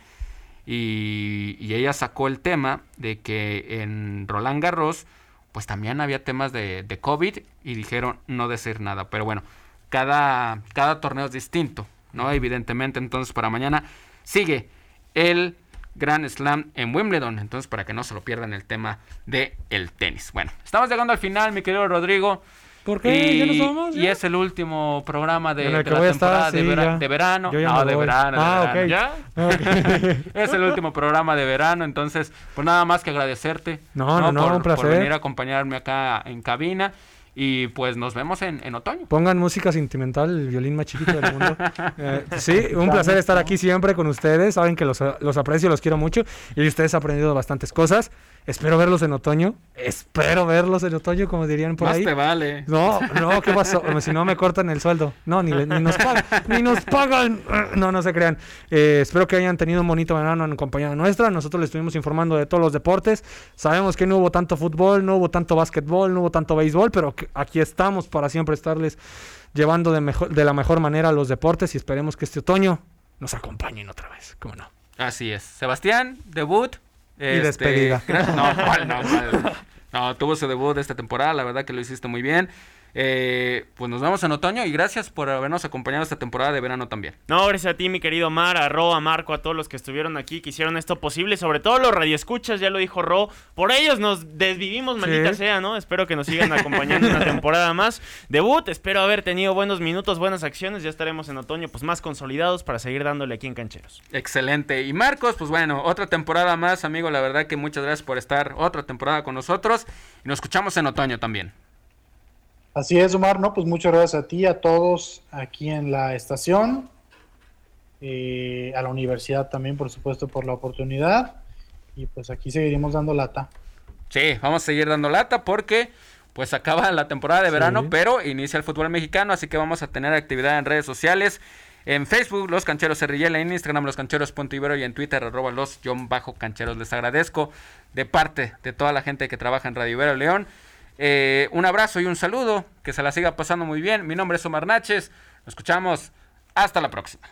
Y, ella sacó el tema de que en Roland Garros, pues también había temas de, de COVID y dijeron no decir nada. Pero bueno, cada, cada torneo es distinto, ¿no? Evidentemente, entonces para mañana sigue el Grand Slam en Wimbledon. Entonces, para que no se lo pierdan el tema del el tenis. Bueno, estamos llegando al final, mi querido Rodrigo. ¿Por qué? Y, ¿Ya vamos? Y es el último programa de, la temporada de, verano. no, de verano. Ah, ok. ¿Ya? es el último programa de verano, entonces, pues nada más que agradecerte. No, no, no, un placer. Por venir a acompañarme acá en cabina. Y pues nos vemos en, en, otoño. Pongan música sentimental, el violín más chiquito del mundo. Eh, sí, un placer estar aquí siempre con ustedes. Saben que los, los aprecio, los quiero mucho. Y ustedes han aprendido bastantes cosas. Espero verlos en otoño. Espero verlos en otoño, como dirían por Más ahí. te vale. No, no, ¿qué pasó? si no me cortan el sueldo. No, ni, ni nos pagan. ni nos pagan. No, no se crean. Eh, espero que hayan tenido un bonito verano en compañía nuestra. Nosotros les estuvimos informando de todos los deportes. Sabemos que no hubo tanto fútbol, no hubo tanto básquetbol, no hubo tanto béisbol, pero aquí estamos para siempre estarles llevando de, mejor, de la mejor manera los deportes y esperemos que este otoño nos acompañen otra vez. ¿Cómo no? Así es. Sebastián, debut y este, despedida. No, no, no, tuvo su debut esta temporada, la verdad que lo hiciste muy bien. Eh, pues nos vemos en otoño y gracias por habernos acompañado esta temporada de verano también. No, gracias a ti, mi querido Mar, a Ro, a Marco, a todos los que estuvieron aquí, que hicieron esto posible, sobre todo los radioescuchas, ya lo dijo Ro. Por ellos nos desvivimos, maldita sea, ¿no? Espero que nos sigan acompañando una temporada más. Debut, espero haber tenido buenos minutos, buenas acciones. Ya estaremos en otoño, pues más consolidados para seguir dándole aquí en Cancheros. Excelente. Y Marcos, pues bueno, otra temporada más, amigo. La verdad que muchas gracias por estar otra temporada con nosotros. Y nos escuchamos en otoño también. Así es, Omar, ¿no? Pues muchas gracias a ti, a todos aquí en la estación, eh, a la universidad también, por supuesto, por la oportunidad. Y pues aquí seguiremos dando lata. Sí, vamos a seguir dando lata porque pues acaba la temporada de verano, pero inicia el fútbol mexicano, así que vamos a tener actividad en redes sociales. En Facebook, Los Cancheros RL, en Instagram, Los Cancheros.ibero y en Twitter, arroba los bajo cancheros. Les agradezco de parte de toda la gente que trabaja en Radio Ibero León. Eh, un abrazo y un saludo. Que se la siga pasando muy bien. Mi nombre es Omar Naches. Nos escuchamos. Hasta la próxima.